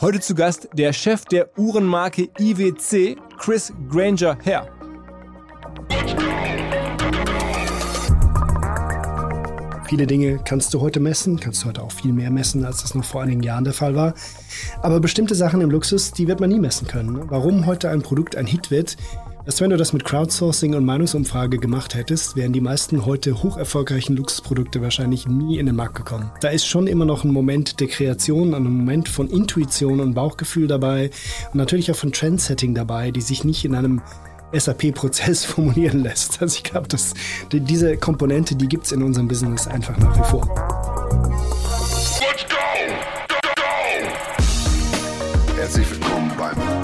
Heute zu Gast der Chef der Uhrenmarke IWC, Chris Granger Herr. Viele Dinge kannst du heute messen, kannst du heute auch viel mehr messen, als das noch vor einigen Jahren der Fall war. Aber bestimmte Sachen im Luxus, die wird man nie messen können. Warum heute ein Produkt ein Hit wird, dass wenn du das mit Crowdsourcing und Meinungsumfrage gemacht hättest, wären die meisten heute hoch erfolgreichen Luxusprodukte wahrscheinlich nie in den Markt gekommen. Da ist schon immer noch ein Moment der Kreation, ein Moment von Intuition und Bauchgefühl dabei und natürlich auch von Trendsetting dabei, die sich nicht in einem SAP-Prozess formulieren lässt. Also ich glaube, dass diese Komponente, die gibt es in unserem Business einfach nach wie vor. Let's go! Go, go! Herzlich willkommen beim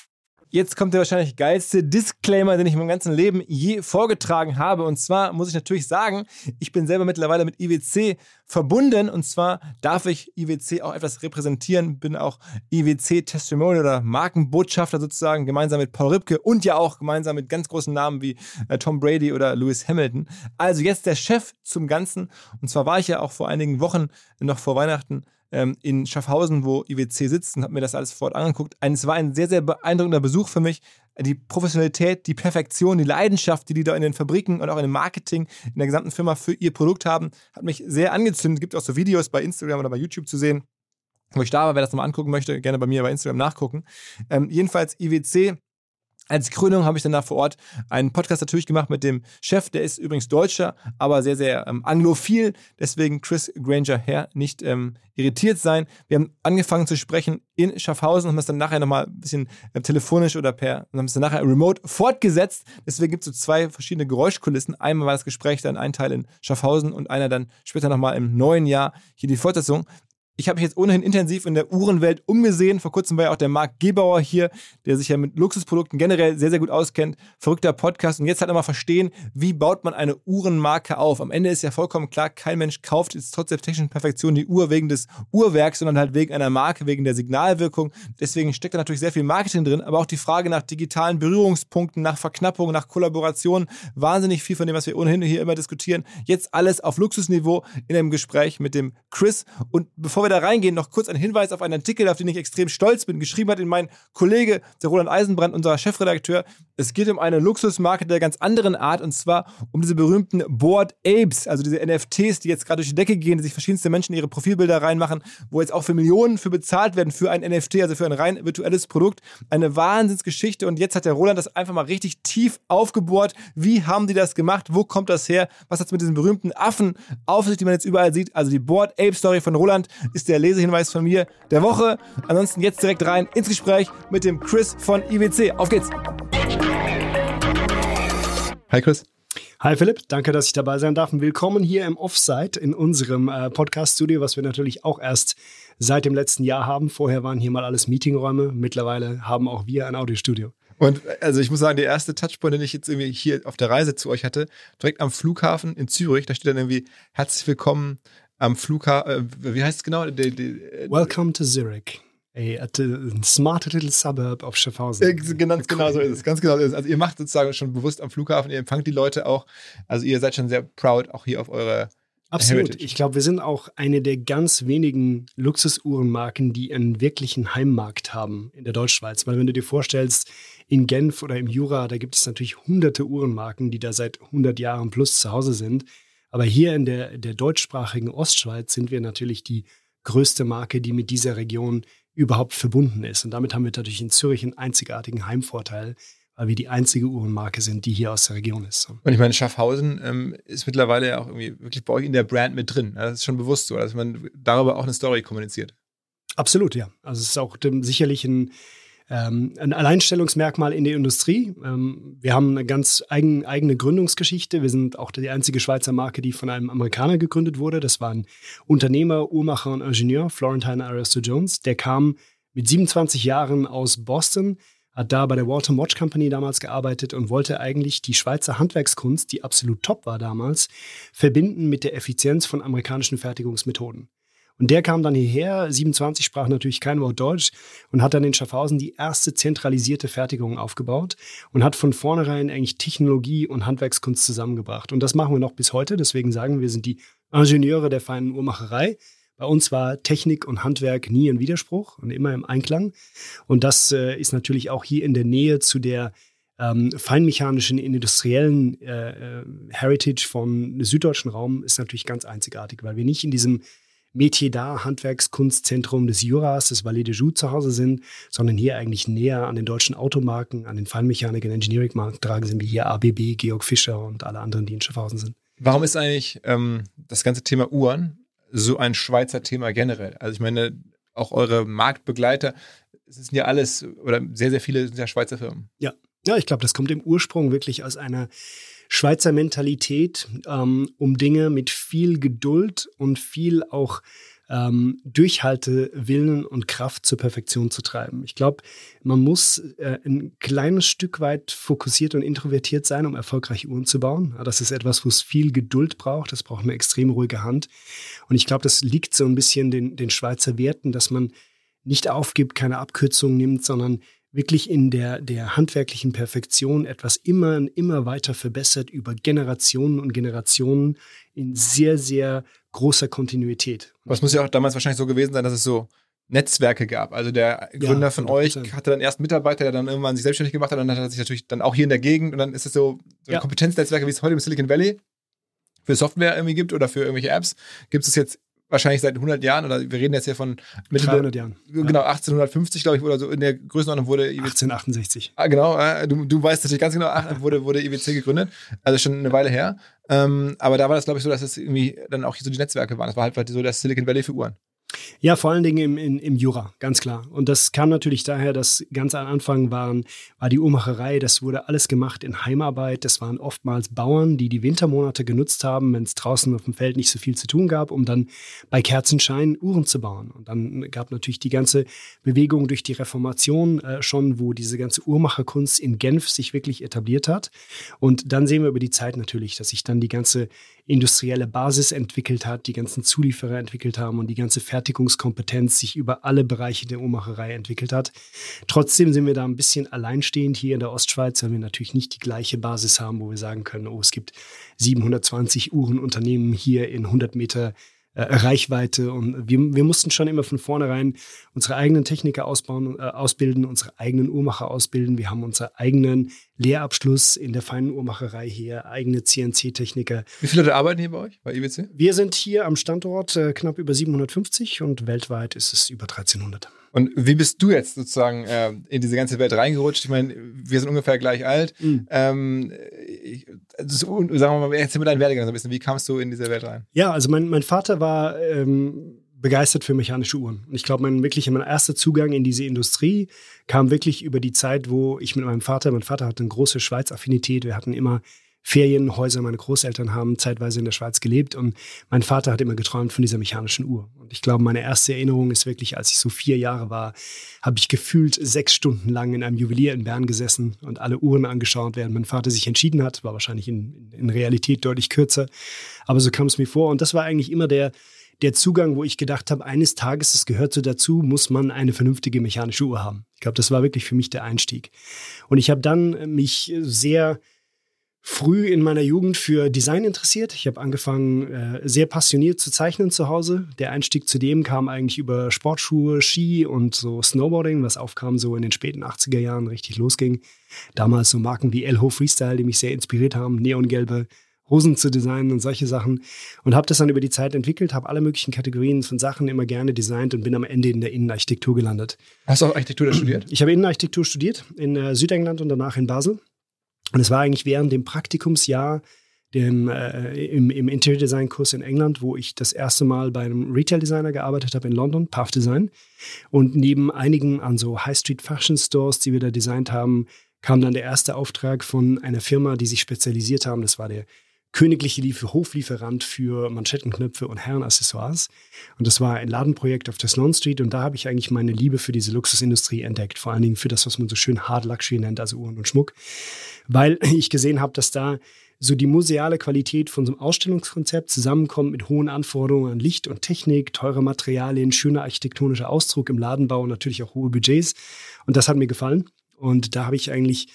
Jetzt kommt der wahrscheinlich geilste Disclaimer, den ich in meinem ganzen Leben je vorgetragen habe. Und zwar muss ich natürlich sagen, ich bin selber mittlerweile mit IWC verbunden. Und zwar darf ich IWC auch etwas repräsentieren. Bin auch IWC-Testimonial oder Markenbotschafter sozusagen, gemeinsam mit Paul Ripke und ja auch gemeinsam mit ganz großen Namen wie äh, Tom Brady oder Lewis Hamilton. Also jetzt der Chef zum Ganzen. Und zwar war ich ja auch vor einigen Wochen noch vor Weihnachten ähm, in Schaffhausen, wo IWC sitzt und habe mir das alles vor Ort angeguckt. Es war ein sehr, sehr beeindruckender Besuch für mich. Die Professionalität, die Perfektion, die Leidenschaft, die die da in den Fabriken und auch dem Marketing in der gesamten Firma für ihr Produkt haben, hat mich sehr angezündet. Es gibt auch so Videos bei Instagram oder bei YouTube zu sehen, wo ich da war. Wer das nochmal angucken möchte, gerne bei mir bei Instagram nachgucken. Ähm, jedenfalls IWC als Krönung habe ich dann da vor Ort einen Podcast natürlich gemacht mit dem Chef, der ist übrigens Deutscher, aber sehr, sehr ähm, anglophil. Deswegen Chris Granger her nicht ähm, irritiert sein. Wir haben angefangen zu sprechen in Schaffhausen und haben es dann nachher nochmal ein bisschen äh, telefonisch oder per, haben es dann nachher remote fortgesetzt. Deswegen gibt es so zwei verschiedene Geräuschkulissen. Einmal war das Gespräch dann ein Teil in Schaffhausen und einer dann später nochmal im neuen Jahr hier die Fortsetzung. Ich habe mich jetzt ohnehin intensiv in der Uhrenwelt umgesehen. Vor kurzem war ja auch der Marc Gebauer hier, der sich ja mit Luxusprodukten generell sehr, sehr gut auskennt. Verrückter Podcast. Und jetzt halt nochmal verstehen, wie baut man eine Uhrenmarke auf. Am Ende ist ja vollkommen klar, kein Mensch kauft jetzt trotz der technischen Perfektion die Uhr wegen des Uhrwerks, sondern halt wegen einer Marke, wegen der Signalwirkung. Deswegen steckt da natürlich sehr viel Marketing drin, aber auch die Frage nach digitalen Berührungspunkten, nach Verknappung, nach Kollaboration. Wahnsinnig viel von dem, was wir ohnehin hier immer diskutieren. Jetzt alles auf Luxusniveau in einem Gespräch mit dem Chris. Und bevor wir da reingehen, noch kurz ein Hinweis auf einen Artikel, auf den ich extrem stolz bin. Geschrieben hat ihn mein Kollege, der Roland Eisenbrand, unser Chefredakteur. Es geht um eine Luxusmarke der ganz anderen Art und zwar um diese berühmten Board Apes, also diese NFTs, die jetzt gerade durch die Decke gehen, die sich verschiedenste Menschen ihre Profilbilder reinmachen, wo jetzt auch für Millionen für bezahlt werden für ein NFT, also für ein rein virtuelles Produkt. Eine Wahnsinnsgeschichte und jetzt hat der Roland das einfach mal richtig tief aufgebohrt. Wie haben die das gemacht? Wo kommt das her? Was hat es mit diesen berühmten Affen auf sich, die man jetzt überall sieht? Also die Board Ape Story von Roland ist der Lesehinweis von mir der Woche. Ansonsten jetzt direkt rein ins Gespräch mit dem Chris von IWC. Auf geht's! Hi Chris. Hi Philipp, danke, dass ich dabei sein darf. Willkommen hier im Offsite in unserem äh, Podcast-Studio, was wir natürlich auch erst seit dem letzten Jahr haben. Vorher waren hier mal alles Meetingräume. Mittlerweile haben auch wir ein Audiostudio. Und also ich muss sagen, der erste Touchpoint, den ich jetzt irgendwie hier auf der Reise zu euch hatte, direkt am Flughafen in Zürich, da steht dann irgendwie herzlich willkommen am Flughafen, äh, wie heißt es genau? De, de, Welcome to Zurich. A, a, a smart little suburb of Schaffhausen. Äh, ganz genau so ist es. Ganz genau so ist es. Also ihr macht sozusagen schon bewusst am Flughafen, ihr empfangt die Leute auch. Also ihr seid schon sehr proud auch hier auf eure Absolut. Heritage. Ich glaube, wir sind auch eine der ganz wenigen Luxusuhrenmarken, die einen wirklichen Heimmarkt haben in der Deutschschweiz. Weil wenn du dir vorstellst, in Genf oder im Jura, da gibt es natürlich hunderte Uhrenmarken, die da seit 100 Jahren plus zu Hause sind. Aber hier in der, der deutschsprachigen Ostschweiz sind wir natürlich die größte Marke, die mit dieser Region überhaupt verbunden ist. Und damit haben wir natürlich in Zürich einen einzigartigen Heimvorteil, weil wir die einzige Uhrenmarke sind, die hier aus der Region ist. Und ich meine, Schaffhausen ähm, ist mittlerweile ja auch irgendwie wirklich bei euch in der Brand mit drin. Das ist schon bewusst so, dass man darüber auch eine Story kommuniziert. Absolut, ja. Also es ist auch sicherlich ein, ähm, ein Alleinstellungsmerkmal in der Industrie. Ähm, wir haben eine ganz eigen, eigene Gründungsgeschichte. Wir sind auch die einzige Schweizer Marke, die von einem Amerikaner gegründet wurde. Das war ein Unternehmer, Uhrmacher und Ingenieur, Florentine Aristo Jones. Der kam mit 27 Jahren aus Boston, hat da bei der Walter Watch Company damals gearbeitet und wollte eigentlich die Schweizer Handwerkskunst, die absolut top war damals, verbinden mit der Effizienz von amerikanischen Fertigungsmethoden. Und der kam dann hierher, 27 sprach natürlich kein Wort Deutsch und hat dann in Schaffhausen die erste zentralisierte Fertigung aufgebaut und hat von vornherein eigentlich Technologie und Handwerkskunst zusammengebracht. Und das machen wir noch bis heute. Deswegen sagen wir, wir sind die Ingenieure der feinen Uhrmacherei. Bei uns war Technik und Handwerk nie ein Widerspruch und immer im Einklang. Und das äh, ist natürlich auch hier in der Nähe zu der ähm, feinmechanischen, industriellen äh, äh Heritage von süddeutschen Raum ist natürlich ganz einzigartig, weil wir nicht in diesem Metier da, Handwerkskunstzentrum des Juras, des Valais de Joux zu Hause sind, sondern hier eigentlich näher an den deutschen Automarken, an den Feinmechanik- und Engineering-Marken tragen sind, wie hier ABB, Georg Fischer und alle anderen, die in Schaffhausen sind. Warum ist eigentlich ähm, das ganze Thema Uhren so ein Schweizer Thema generell? Also ich meine, auch eure Marktbegleiter, es sind ja alles, oder sehr, sehr viele sind ja Schweizer Firmen. Ja, ja ich glaube, das kommt im Ursprung wirklich aus einer Schweizer Mentalität, ähm, um Dinge mit viel Geduld und viel auch ähm, Durchhaltewillen und Kraft zur Perfektion zu treiben. Ich glaube, man muss äh, ein kleines Stück weit fokussiert und introvertiert sein, um erfolgreiche Uhren zu bauen. Das ist etwas, wo es viel Geduld braucht. Das braucht eine extrem ruhige Hand. Und ich glaube, das liegt so ein bisschen den, den Schweizer Werten, dass man nicht aufgibt, keine Abkürzungen nimmt, sondern wirklich in der, der handwerklichen Perfektion etwas immer und immer weiter verbessert über Generationen und Generationen in sehr, sehr großer Kontinuität. Aber es muss ja auch damals wahrscheinlich so gewesen sein, dass es so Netzwerke gab. Also der Gründer ja, von euch hatte dann erst einen Mitarbeiter, der dann irgendwann sich selbstständig gemacht hat und dann hat er sich natürlich dann auch hier in der Gegend und dann ist es so, so ja. Kompetenznetzwerke, wie es heute im Silicon Valley für Software irgendwie gibt oder für irgendwelche Apps, gibt es jetzt wahrscheinlich seit 100 Jahren, oder wir reden jetzt hier von Mitte 100 Jahren. Genau, 1850, glaube ich, oder so in der Größenordnung wurde IWC. 1868. Ah, genau, du, du weißt natürlich ganz genau, wurde, wurde IWC gegründet, also schon eine Weile her. Ähm, aber da war das, glaube ich, so, dass es irgendwie dann auch so die Netzwerke waren. Das war halt so das Silicon Valley für Uhren. Ja, vor allen Dingen im, im, im Jura, ganz klar. Und das kam natürlich daher, dass ganz am Anfang waren, war die Uhrmacherei, das wurde alles gemacht in Heimarbeit. Das waren oftmals Bauern, die die Wintermonate genutzt haben, wenn es draußen auf dem Feld nicht so viel zu tun gab, um dann bei Kerzenschein Uhren zu bauen. Und dann gab natürlich die ganze Bewegung durch die Reformation äh, schon, wo diese ganze Uhrmacherkunst in Genf sich wirklich etabliert hat. Und dann sehen wir über die Zeit natürlich, dass sich dann die ganze industrielle Basis entwickelt hat, die ganzen Zulieferer entwickelt haben und die ganze Fertigungskompetenz sich über alle Bereiche der Uhrmacherei entwickelt hat. Trotzdem sind wir da ein bisschen alleinstehend hier in der Ostschweiz, weil wir natürlich nicht die gleiche Basis haben, wo wir sagen können, oh, es gibt 720 Uhrenunternehmen hier in 100 Meter Reichweite. Und wir, wir mussten schon immer von vornherein unsere eigenen Techniker ausbauen, äh, ausbilden, unsere eigenen Uhrmacher ausbilden. Wir haben unseren eigenen Lehrabschluss in der feinen Uhrmacherei hier, eigene CNC-Techniker. Wie viele Leute arbeiten hier bei euch, bei IBC? Wir sind hier am Standort äh, knapp über 750 und weltweit ist es über 1300. Und wie bist du jetzt sozusagen äh, in diese ganze Welt reingerutscht? Ich meine, wir sind ungefähr gleich alt. Mhm. Ähm, ich, also, sagen wir mal, erzähl mir deinen Werdegang so ein bisschen. Wie kamst du in diese Welt rein? Ja, also mein, mein Vater war ähm, begeistert für mechanische Uhren. Und ich glaube, mein wirklich mein erster Zugang in diese Industrie kam wirklich über die Zeit, wo ich mit meinem Vater, mein Vater hatte eine große Schweiz-Affinität. Wir hatten immer Ferienhäuser. Meine Großeltern haben zeitweise in der Schweiz gelebt und mein Vater hat immer geträumt von dieser mechanischen Uhr. Und ich glaube, meine erste Erinnerung ist wirklich, als ich so vier Jahre war, habe ich gefühlt sechs Stunden lang in einem Juwelier in Bern gesessen und alle Uhren angeschaut, während mein Vater sich entschieden hat. War wahrscheinlich in, in Realität deutlich kürzer. Aber so kam es mir vor. Und das war eigentlich immer der, der Zugang, wo ich gedacht habe, eines Tages, das gehört so dazu, muss man eine vernünftige mechanische Uhr haben. Ich glaube, das war wirklich für mich der Einstieg. Und ich habe dann mich sehr früh in meiner Jugend für Design interessiert. Ich habe angefangen, äh, sehr passioniert zu zeichnen zu Hause. Der Einstieg zu dem kam eigentlich über Sportschuhe, Ski und so Snowboarding, was aufkam so in den späten 80er Jahren richtig losging. Damals so Marken wie Elho Freestyle, die mich sehr inspiriert haben, neongelbe Hosen zu designen und solche Sachen. Und habe das dann über die Zeit entwickelt, habe alle möglichen Kategorien von Sachen immer gerne designt und bin am Ende in der Innenarchitektur gelandet. Hast du auch Architektur studiert? Ich habe Innenarchitektur studiert in äh, Südengland und danach in Basel. Und es war eigentlich während dem Praktikumsjahr dem, äh, im, im Interior Design Kurs in England, wo ich das erste Mal bei einem Retail Designer gearbeitet habe in London, Path Design. Und neben einigen an so High Street Fashion Stores, die wir da designt haben, kam dann der erste Auftrag von einer Firma, die sich spezialisiert haben. Das war der königliche Liefer Hoflieferant für Manschettenknöpfe und Herrenaccessoires. Und das war ein Ladenprojekt auf der Sloan Street und da habe ich eigentlich meine Liebe für diese Luxusindustrie entdeckt. Vor allen Dingen für das, was man so schön Hard Luxury nennt, also Uhren und Schmuck. Weil ich gesehen habe, dass da so die museale Qualität von so einem Ausstellungskonzept zusammenkommt mit hohen Anforderungen an Licht und Technik, teure Materialien, schöner architektonischer Ausdruck im Ladenbau und natürlich auch hohe Budgets. Und das hat mir gefallen. Und da habe ich eigentlich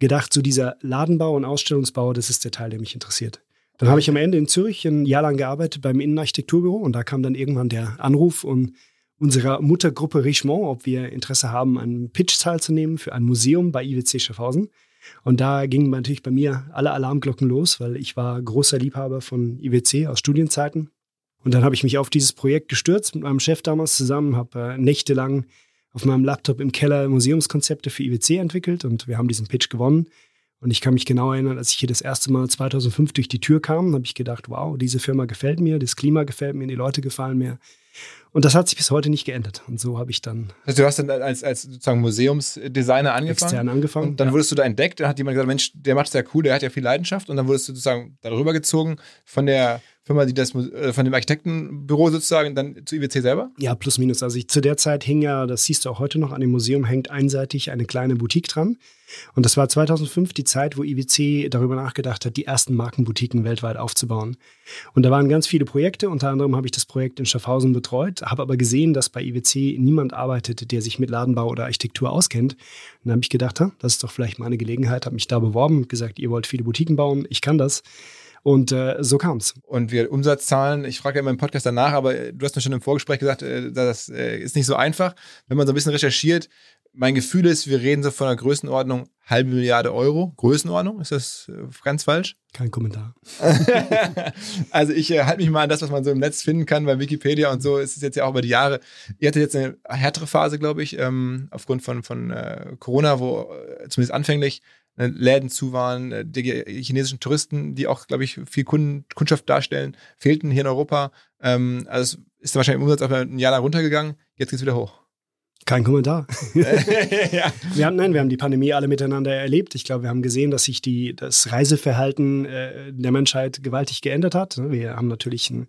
gedacht, so dieser Ladenbau und Ausstellungsbau, das ist der Teil, der mich interessiert. Dann habe ich am Ende in Zürich ein Jahr lang gearbeitet beim Innenarchitekturbüro und da kam dann irgendwann der Anruf und unserer Muttergruppe Richemont, ob wir Interesse haben, einen Pitch teilzunehmen für ein Museum bei IWC Schaffhausen. Und da gingen natürlich bei mir alle Alarmglocken los, weil ich war großer Liebhaber von IWC aus Studienzeiten. Und dann habe ich mich auf dieses Projekt gestürzt mit meinem Chef damals zusammen, habe äh, nächtelang auf meinem Laptop im Keller Museumskonzepte für IWC entwickelt und wir haben diesen Pitch gewonnen. Und ich kann mich genau erinnern, als ich hier das erste Mal 2005 durch die Tür kam, habe ich gedacht, wow, diese Firma gefällt mir, das Klima gefällt mir, die Leute gefallen mir. Und das hat sich bis heute nicht geändert. Und so habe ich dann. Also du hast dann als, als sozusagen Museumsdesigner angefangen? Extern angefangen. Und dann ja. wurdest du da entdeckt, dann hat jemand gesagt, Mensch, der macht es ja cool, der hat ja viel Leidenschaft. Und dann wurdest du sozusagen darüber gezogen von der Firma, die das äh, von dem Architektenbüro sozusagen dann zu IWC selber? Ja, plus minus. Also ich, zu der Zeit hing ja, das siehst du auch heute noch an dem Museum, hängt einseitig eine kleine Boutique dran. Und das war 2005 die Zeit, wo IWC darüber nachgedacht hat, die ersten Markenboutiquen weltweit aufzubauen. Und da waren ganz viele Projekte. Unter anderem habe ich das Projekt in Schaffhausen betreut, habe aber gesehen, dass bei IWC niemand arbeitet, der sich mit Ladenbau oder Architektur auskennt. Und dann habe ich gedacht, das ist doch vielleicht meine Gelegenheit, habe mich da beworben, gesagt, ihr wollt viele Boutiquen bauen, ich kann das. Und äh, so kam es. Und wir Umsatzzahlen, ich frage ja immer im Podcast danach, aber äh, du hast mir schon im Vorgespräch gesagt, äh, das äh, ist nicht so einfach. Wenn man so ein bisschen recherchiert, mein Gefühl ist, wir reden so von einer Größenordnung halbe Milliarde Euro. Größenordnung, ist das ganz falsch? Kein Kommentar. also ich äh, halte mich mal an das, was man so im Netz finden kann, bei Wikipedia und so ist es jetzt ja auch über die Jahre. Ihr hattet jetzt eine härtere Phase, glaube ich, ähm, aufgrund von, von äh, Corona, wo äh, zumindest anfänglich äh, Läden zu waren, äh, die chinesischen Touristen, die auch, glaube ich, viel Kunden, Kundschaft darstellen, fehlten hier in Europa. Ähm, also ist da wahrscheinlich im Umsatz auch ein Jahr lang runtergegangen. Jetzt geht es wieder hoch. Kein Kommentar. ja. wir haben, nein, wir haben die Pandemie alle miteinander erlebt. Ich glaube, wir haben gesehen, dass sich die, das Reiseverhalten äh, der Menschheit gewaltig geändert hat. Wir haben natürlich eine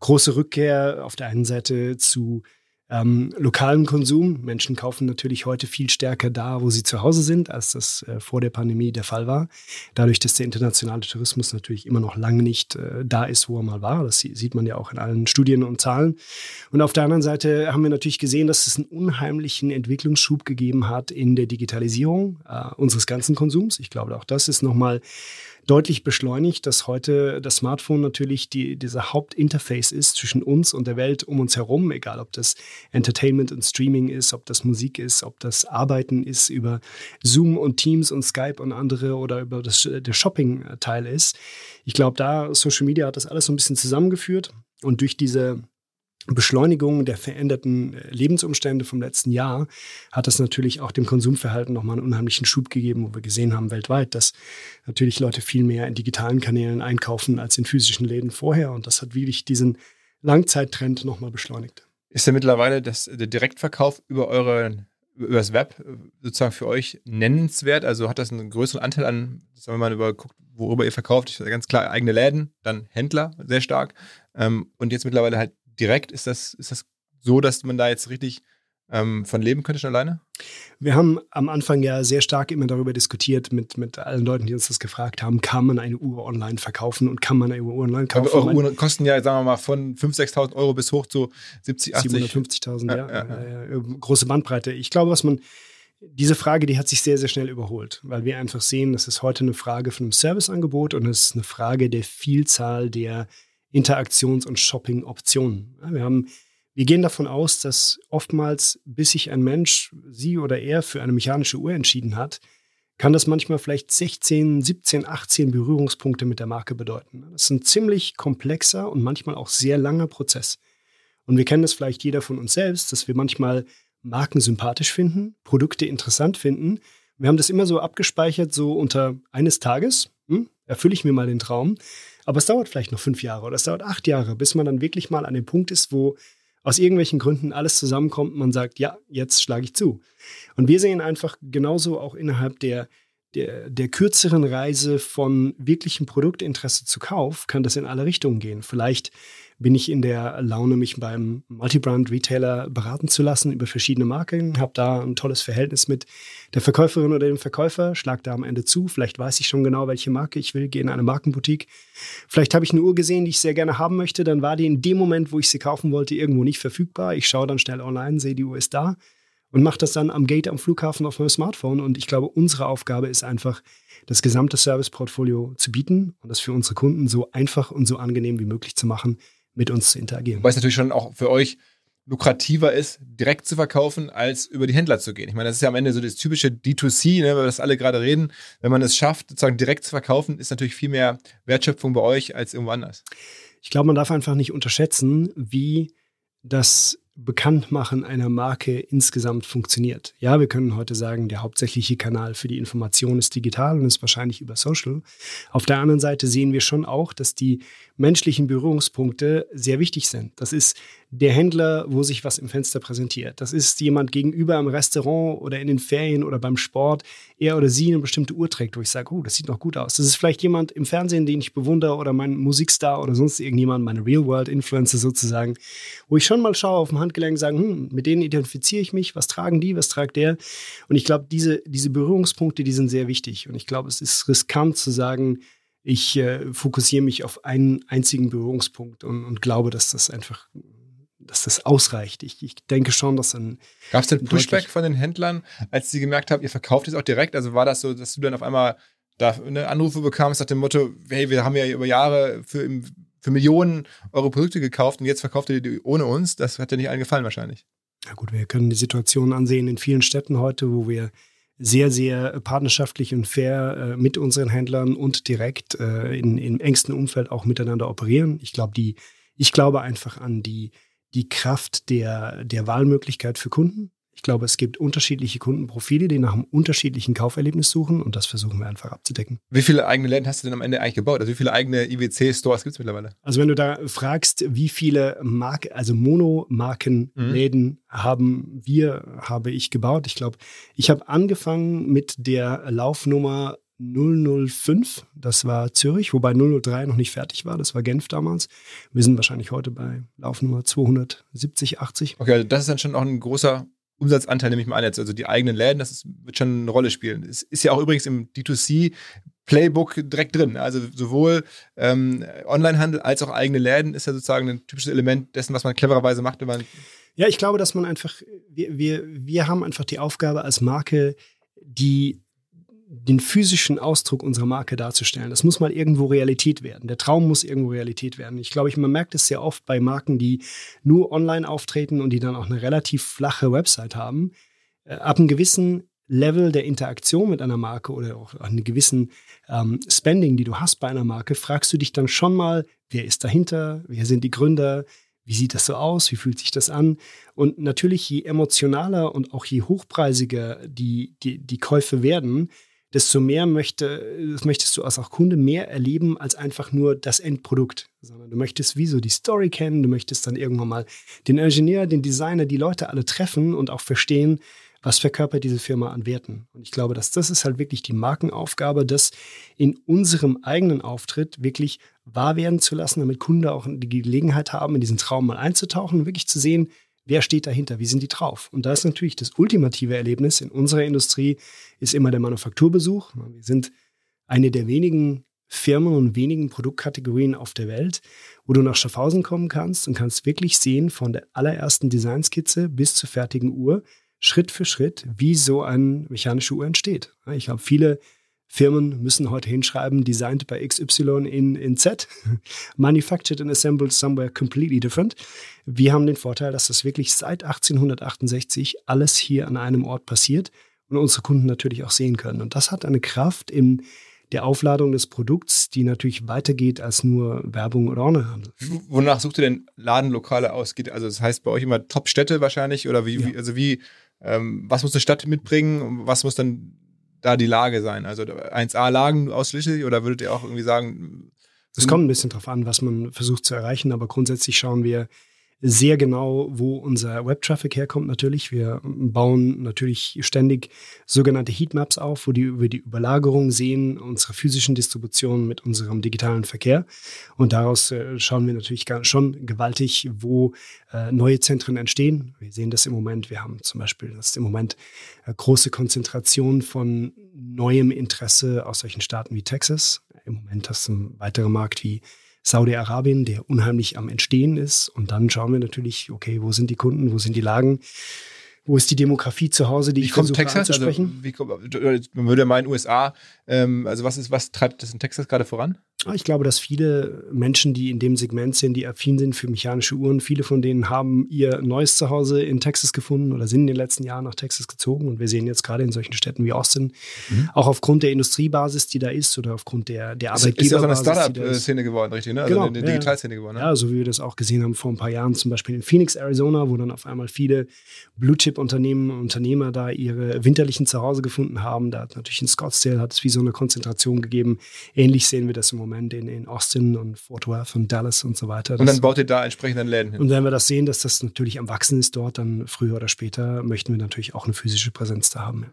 große Rückkehr auf der einen Seite zu ähm, lokalen Konsum. Menschen kaufen natürlich heute viel stärker da, wo sie zu Hause sind, als das äh, vor der Pandemie der Fall war. Dadurch, dass der internationale Tourismus natürlich immer noch lange nicht äh, da ist, wo er mal war. Das sieht man ja auch in allen Studien und Zahlen. Und auf der anderen Seite haben wir natürlich gesehen, dass es einen unheimlichen Entwicklungsschub gegeben hat in der Digitalisierung äh, unseres ganzen Konsums. Ich glaube, auch das ist nochmal deutlich beschleunigt, dass heute das Smartphone natürlich die, dieser Hauptinterface ist zwischen uns und der Welt um uns herum, egal ob das Entertainment und Streaming ist, ob das Musik ist, ob das Arbeiten ist über Zoom und Teams und Skype und andere oder über das, der Shopping-Teil ist. Ich glaube, da Social Media hat das alles so ein bisschen zusammengeführt und durch diese Beschleunigung der veränderten äh, Lebensumstände vom letzten Jahr hat das natürlich auch dem Konsumverhalten nochmal einen unheimlichen Schub gegeben, wo wir gesehen haben weltweit, dass natürlich Leute viel mehr in digitalen Kanälen einkaufen als in physischen Läden vorher. Und das hat wirklich diesen Langzeittrend nochmal beschleunigt. Ist ja mittlerweile das, der Direktverkauf über eure über das Web sozusagen für euch nennenswert? Also hat das einen größeren Anteil an, wir mal, über, worüber ihr verkauft, ganz klar eigene Läden, dann Händler, sehr stark. Ähm, und jetzt mittlerweile halt direkt. Ist das, ist das so, dass man da jetzt richtig ähm, von leben könnte schon alleine? Wir haben am Anfang ja sehr stark immer darüber diskutiert mit, mit allen Leuten, die uns das gefragt haben, kann man eine Uhr online verkaufen und kann man eine Uhr online kaufen? Aber eure Uhren kosten ja, sagen wir mal, von 5.000, 6.000 Euro bis hoch zu 70, 80. 750.000, ja, ja, ja. ja, Große Bandbreite. Ich glaube, was man, diese Frage, die hat sich sehr, sehr schnell überholt, weil wir einfach sehen, das ist heute eine Frage von einem Serviceangebot und es ist eine Frage der Vielzahl der Interaktions- und Shopping-Optionen. Wir wir gehen davon aus, dass oftmals, bis sich ein Mensch, sie oder er, für eine mechanische Uhr entschieden hat, kann das manchmal vielleicht 16, 17, 18 Berührungspunkte mit der Marke bedeuten. Das ist ein ziemlich komplexer und manchmal auch sehr langer Prozess. Und wir kennen das vielleicht jeder von uns selbst, dass wir manchmal Marken sympathisch finden, Produkte interessant finden. Wir haben das immer so abgespeichert, so unter eines Tages, hm, erfülle ich mir mal den Traum. Aber es dauert vielleicht noch fünf Jahre oder es dauert acht Jahre, bis man dann wirklich mal an dem Punkt ist, wo aus irgendwelchen Gründen alles zusammenkommt, man sagt, ja, jetzt schlage ich zu. Und wir sehen einfach genauso auch innerhalb der, der, der kürzeren Reise von wirklichem Produktinteresse zu Kauf, kann das in alle Richtungen gehen. Vielleicht bin ich in der Laune, mich beim Multibrand-Retailer beraten zu lassen über verschiedene Marken, habe da ein tolles Verhältnis mit der Verkäuferin oder dem Verkäufer, schlag da am Ende zu. Vielleicht weiß ich schon genau, welche Marke ich will, gehe in eine Markenboutique. Vielleicht habe ich eine Uhr gesehen, die ich sehr gerne haben möchte, dann war die in dem Moment, wo ich sie kaufen wollte, irgendwo nicht verfügbar. Ich schaue dann schnell online, sehe, die Uhr ist da und mache das dann am Gate am Flughafen auf meinem Smartphone. Und ich glaube, unsere Aufgabe ist einfach, das gesamte Serviceportfolio zu bieten und das für unsere Kunden so einfach und so angenehm wie möglich zu machen, mit uns zu interagieren. Weil es natürlich schon auch für euch lukrativer ist, direkt zu verkaufen, als über die Händler zu gehen. Ich meine, das ist ja am Ende so das typische D2C, ne, über das alle gerade reden. Wenn man es schafft, sozusagen direkt zu verkaufen, ist natürlich viel mehr Wertschöpfung bei euch als irgendwo anders. Ich glaube, man darf einfach nicht unterschätzen, wie das Bekanntmachen einer Marke insgesamt funktioniert. Ja, wir können heute sagen, der hauptsächliche Kanal für die Information ist digital und ist wahrscheinlich über Social. Auf der anderen Seite sehen wir schon auch, dass die menschlichen Berührungspunkte sehr wichtig sind. Das ist der Händler, wo sich was im Fenster präsentiert. Das ist jemand gegenüber im Restaurant oder in den Ferien oder beim Sport, er oder sie eine bestimmte Uhr trägt, wo ich sage, oh, das sieht noch gut aus. Das ist vielleicht jemand im Fernsehen, den ich bewundere oder mein Musikstar oder sonst irgendjemand, meine Real-World-Influencer sozusagen, wo ich schon mal schaue auf dem Handgelenk und sage, hm, mit denen identifiziere ich mich, was tragen die, was tragt der? Und ich glaube, diese, diese Berührungspunkte, die sind sehr wichtig. Und ich glaube, es ist riskant zu sagen, ich äh, fokussiere mich auf einen einzigen Berührungspunkt und, und glaube, dass das einfach dass das ausreicht. Ich, ich denke schon, dass ein. Gab es denn Pushback von den Händlern, als sie gemerkt haben, ihr verkauft es auch direkt? Also war das so, dass du dann auf einmal da eine Anrufe bekamst nach dem Motto, hey, wir haben ja über Jahre für, für Millionen eure Produkte gekauft und jetzt verkauft ihr die ohne uns? Das hat dir nicht allen gefallen wahrscheinlich. Ja gut, wir können die Situation ansehen in vielen Städten heute, wo wir sehr, sehr partnerschaftlich und fair äh, mit unseren Händlern und direkt äh, in, im engsten Umfeld auch miteinander operieren. Ich glaube, die, ich glaube einfach an die die Kraft der, der Wahlmöglichkeit für Kunden. Ich glaube, es gibt unterschiedliche Kundenprofile, die nach einem unterschiedlichen Kauferlebnis suchen und das versuchen wir einfach abzudecken. Wie viele eigene Läden hast du denn am Ende eigentlich gebaut? Also wie viele eigene IWC-Stores gibt es mittlerweile? Also wenn du da fragst, wie viele Mark also Monomarkenläden mhm. haben wir, habe ich gebaut. Ich glaube, ich habe angefangen mit der Laufnummer 005, das war Zürich, wobei 003 noch nicht fertig war, das war Genf damals. Wir sind wahrscheinlich heute bei Laufnummer 270, 80. Okay, also das ist dann schon auch ein großer Umsatzanteil, nehme ich mal an jetzt. Also die eigenen Läden, das ist, wird schon eine Rolle spielen. Es ist ja auch übrigens im D2C Playbook direkt drin. Also sowohl ähm, Onlinehandel als auch eigene Läden ist ja sozusagen ein typisches Element dessen, was man clevererweise macht, wenn man ja, ich glaube, dass man einfach, wir, wir, wir haben einfach die Aufgabe als Marke, die den physischen Ausdruck unserer Marke darzustellen. Das muss mal irgendwo Realität werden. Der Traum muss irgendwo Realität werden. Ich glaube, man merkt es sehr oft bei Marken, die nur online auftreten und die dann auch eine relativ flache Website haben. Äh, ab einem gewissen Level der Interaktion mit einer Marke oder auch einem gewissen ähm, Spending, die du hast bei einer Marke, fragst du dich dann schon mal, wer ist dahinter, wer sind die Gründer, wie sieht das so aus, wie fühlt sich das an? Und natürlich, je emotionaler und auch je hochpreisiger die, die, die Käufe werden, desto mehr möchte, möchtest du als auch Kunde mehr erleben als einfach nur das Endprodukt, sondern du möchtest wie so die Story kennen, du möchtest dann irgendwann mal den Ingenieur, den Designer, die Leute alle treffen und auch verstehen, was verkörpert diese Firma an Werten? Und ich glaube, dass das ist halt wirklich die Markenaufgabe, das in unserem eigenen Auftritt wirklich wahr werden zu lassen, damit Kunden auch die Gelegenheit haben, in diesen Traum mal einzutauchen und wirklich zu sehen, wer steht dahinter, wie sind die drauf. Und da ist natürlich das ultimative Erlebnis in unserer Industrie, ist immer der Manufakturbesuch. Wir sind eine der wenigen Firmen und wenigen Produktkategorien auf der Welt, wo du nach Schaffhausen kommen kannst und kannst wirklich sehen von der allerersten Designskizze bis zur fertigen Uhr, Schritt für Schritt, wie so eine mechanische Uhr entsteht. Ich glaube, viele Firmen müssen heute hinschreiben, designed by XY in, in Z, manufactured and assembled somewhere completely different. Wir haben den Vorteil, dass das wirklich seit 1868 alles hier an einem Ort passiert und unsere Kunden natürlich auch sehen können. Und das hat eine Kraft in der Aufladung des Produkts, die natürlich weitergeht als nur Werbung oder Onlinehandel. Wonach sucht ihr denn Ladenlokale aus? Also das heißt bei euch immer Top-Städte wahrscheinlich oder wie, ja. wie also wie, ähm, was muss eine Stadt mitbringen? Was muss dann da die Lage sein? Also 1A-Lagen ausschließlich oder würdet ihr auch irgendwie sagen? Es kommt ein bisschen drauf an, was man versucht zu erreichen, aber grundsätzlich schauen wir sehr genau, wo unser Web-Traffic herkommt natürlich. Wir bauen natürlich ständig sogenannte Heatmaps auf, wo die über die Überlagerung sehen, unserer physischen Distribution mit unserem digitalen Verkehr. Und daraus äh, schauen wir natürlich schon gewaltig, wo äh, neue Zentren entstehen. Wir sehen das im Moment. Wir haben zum Beispiel das im Moment äh, große Konzentration von neuem Interesse aus solchen Staaten wie Texas. Im Moment hast du einen weiteren Markt wie Saudi-Arabien, der unheimlich am Entstehen ist. Und dann schauen wir natürlich, okay, wo sind die Kunden, wo sind die Lagen? Wo ist die Demografie zu Hause, die wie ich kommt versuche Texas? Also, anzusprechen? Also, wie, man würde meinen, USA, ähm, also was ist, was treibt das in Texas gerade voran? Ich glaube, dass viele Menschen, die in dem Segment sind, die affin sind für mechanische Uhren, viele von denen haben ihr neues Zuhause in Texas gefunden oder sind in den letzten Jahren nach Texas gezogen. Und wir sehen jetzt gerade in solchen Städten wie Austin, mhm. auch aufgrund der Industriebasis, die da ist oder aufgrund der, der Arbeitgeberbasis. Ist auch eine Startup-Szene geworden, richtig? Ne? Also genau, eine, eine Digitalszene ja. geworden. Ne? Ja, so wie wir das auch gesehen haben vor ein paar Jahren, zum Beispiel in Phoenix, Arizona, wo dann auf einmal viele Blue-Chip-Unternehmen, Unternehmer da ihre winterlichen Zuhause gefunden haben. Da hat natürlich in Scottsdale hat es wie so eine Konzentration gegeben. Ähnlich sehen wir das im Moment in, in Austin und Fort Worth und Dallas und so weiter. Das, und dann baut ihr da entsprechend Läden hin. Und wenn wir das sehen, dass das natürlich am Wachsen ist dort, dann früher oder später möchten wir natürlich auch eine physische Präsenz da haben.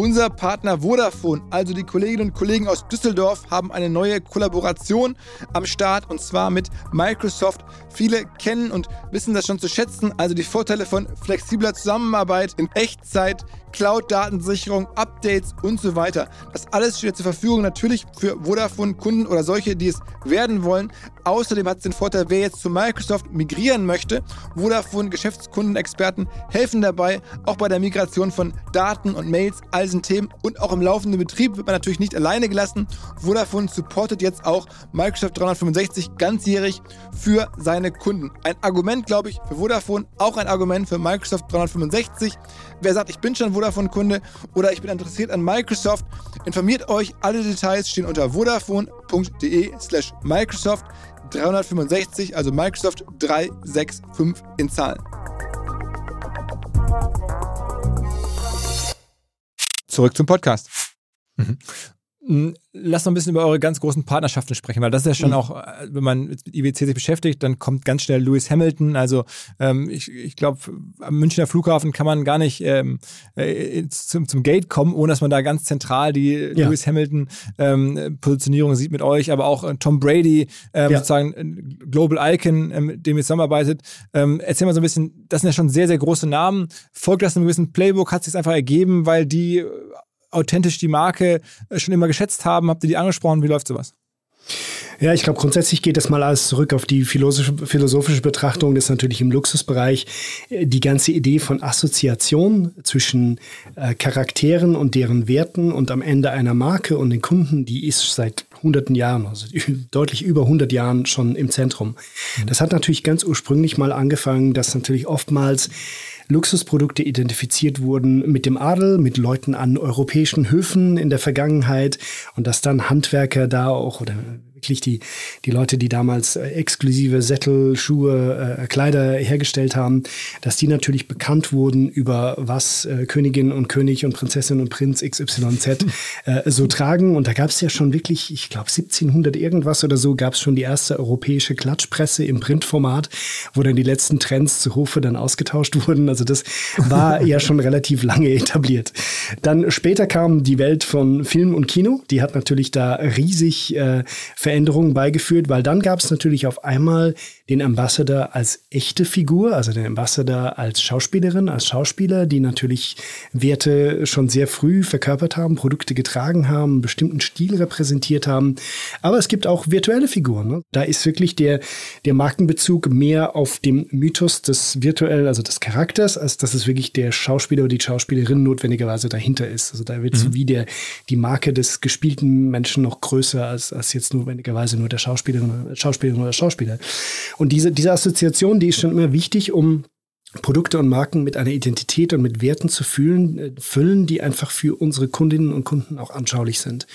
Unser Partner Vodafone, also die Kolleginnen und Kollegen aus Düsseldorf, haben eine neue Kollaboration am Start und zwar mit Microsoft. Viele kennen und wissen das schon zu schätzen, also die Vorteile von flexibler Zusammenarbeit in Echtzeit, Cloud-Datensicherung, Updates und so weiter. Das alles steht zur Verfügung natürlich für Vodafone-Kunden oder solche, die es werden wollen. Außerdem hat es den Vorteil, wer jetzt zu Microsoft migrieren möchte. Vodafone-Geschäftskundenexperten helfen dabei, auch bei der Migration von Daten und Mails, all diesen Themen und auch im laufenden Betrieb wird man natürlich nicht alleine gelassen. Vodafone supportet jetzt auch Microsoft 365 ganzjährig für seine Kunden. Ein Argument, glaube ich, für Vodafone, auch ein Argument für Microsoft 365. Wer sagt, ich bin schon Vodafone-Kunde oder ich bin interessiert an Microsoft, informiert euch. Alle Details stehen unter vodafone.de slash Microsoft 365, also Microsoft 365 in Zahlen. Zurück zum Podcast. Mhm. Hm, lass noch ein bisschen über eure ganz großen Partnerschaften sprechen, weil das ist ja schon mhm. auch, äh, wenn man mit IWC sich beschäftigt, dann kommt ganz schnell Lewis Hamilton. Also ähm, ich, ich glaube, am Münchner Flughafen kann man gar nicht ähm, äh, zum, zum Gate kommen, ohne dass man da ganz zentral die ja. Lewis Hamilton ähm, Positionierung sieht mit euch, aber auch äh, Tom Brady, ähm, ja. sozusagen äh, Global Icon, ähm, mit dem ihr zusammenarbeitet. Ähm, erzähl mal so ein bisschen, das sind ja schon sehr, sehr große Namen. Folgt das einem gewissen Playbook? Hat sich einfach ergeben, weil die authentisch die Marke äh, schon immer geschätzt haben? Habt ihr die angesprochen? Wie läuft sowas? Ja, ich glaube, grundsätzlich geht das mal alles zurück auf die philosophische, Betrachtung. Das ist natürlich im Luxusbereich äh, die ganze Idee von Assoziation zwischen äh, Charakteren und deren Werten und am Ende einer Marke und den Kunden, die ist seit hunderten Jahren, also deutlich über 100 Jahren schon im Zentrum. Mhm. Das hat natürlich ganz ursprünglich mal angefangen, dass natürlich oftmals Luxusprodukte identifiziert wurden mit dem Adel, mit Leuten an europäischen Höfen in der Vergangenheit und dass dann Handwerker da auch oder wirklich die, die Leute, die damals äh, exklusive Sättel, Schuhe, äh, Kleider hergestellt haben, dass die natürlich bekannt wurden über was äh, Königin und König und Prinzessin und Prinz XYZ äh, so tragen. Und da gab es ja schon wirklich, ich glaube 1700 irgendwas oder so, gab es schon die erste europäische Klatschpresse im Printformat, wo dann die letzten Trends zu Hofe dann ausgetauscht wurden. Also das war ja schon relativ lange etabliert. Dann später kam die Welt von Film und Kino. Die hat natürlich da riesig äh, Veränderungen beigeführt, weil dann gab es natürlich auf einmal den Ambassador als echte Figur, also den Ambassador als Schauspielerin, als Schauspieler, die natürlich Werte schon sehr früh verkörpert haben, Produkte getragen haben, einen bestimmten Stil repräsentiert haben. Aber es gibt auch virtuelle Figuren. Ne? Da ist wirklich der, der Markenbezug mehr auf dem Mythos des virtuellen, also des Charakters, als dass es wirklich der Schauspieler oder die Schauspielerin notwendigerweise dahinter ist. Also da wird mhm. so wie der, die Marke des gespielten Menschen noch größer als, als jetzt notwendigerweise nur der Schauspielerin, Schauspielerin oder Schauspieler. Und diese, diese Assoziation, die ist schon immer wichtig, um Produkte und Marken mit einer Identität und mit Werten zu fühlen, äh, füllen, die einfach für unsere Kundinnen und Kunden auch anschaulich sind.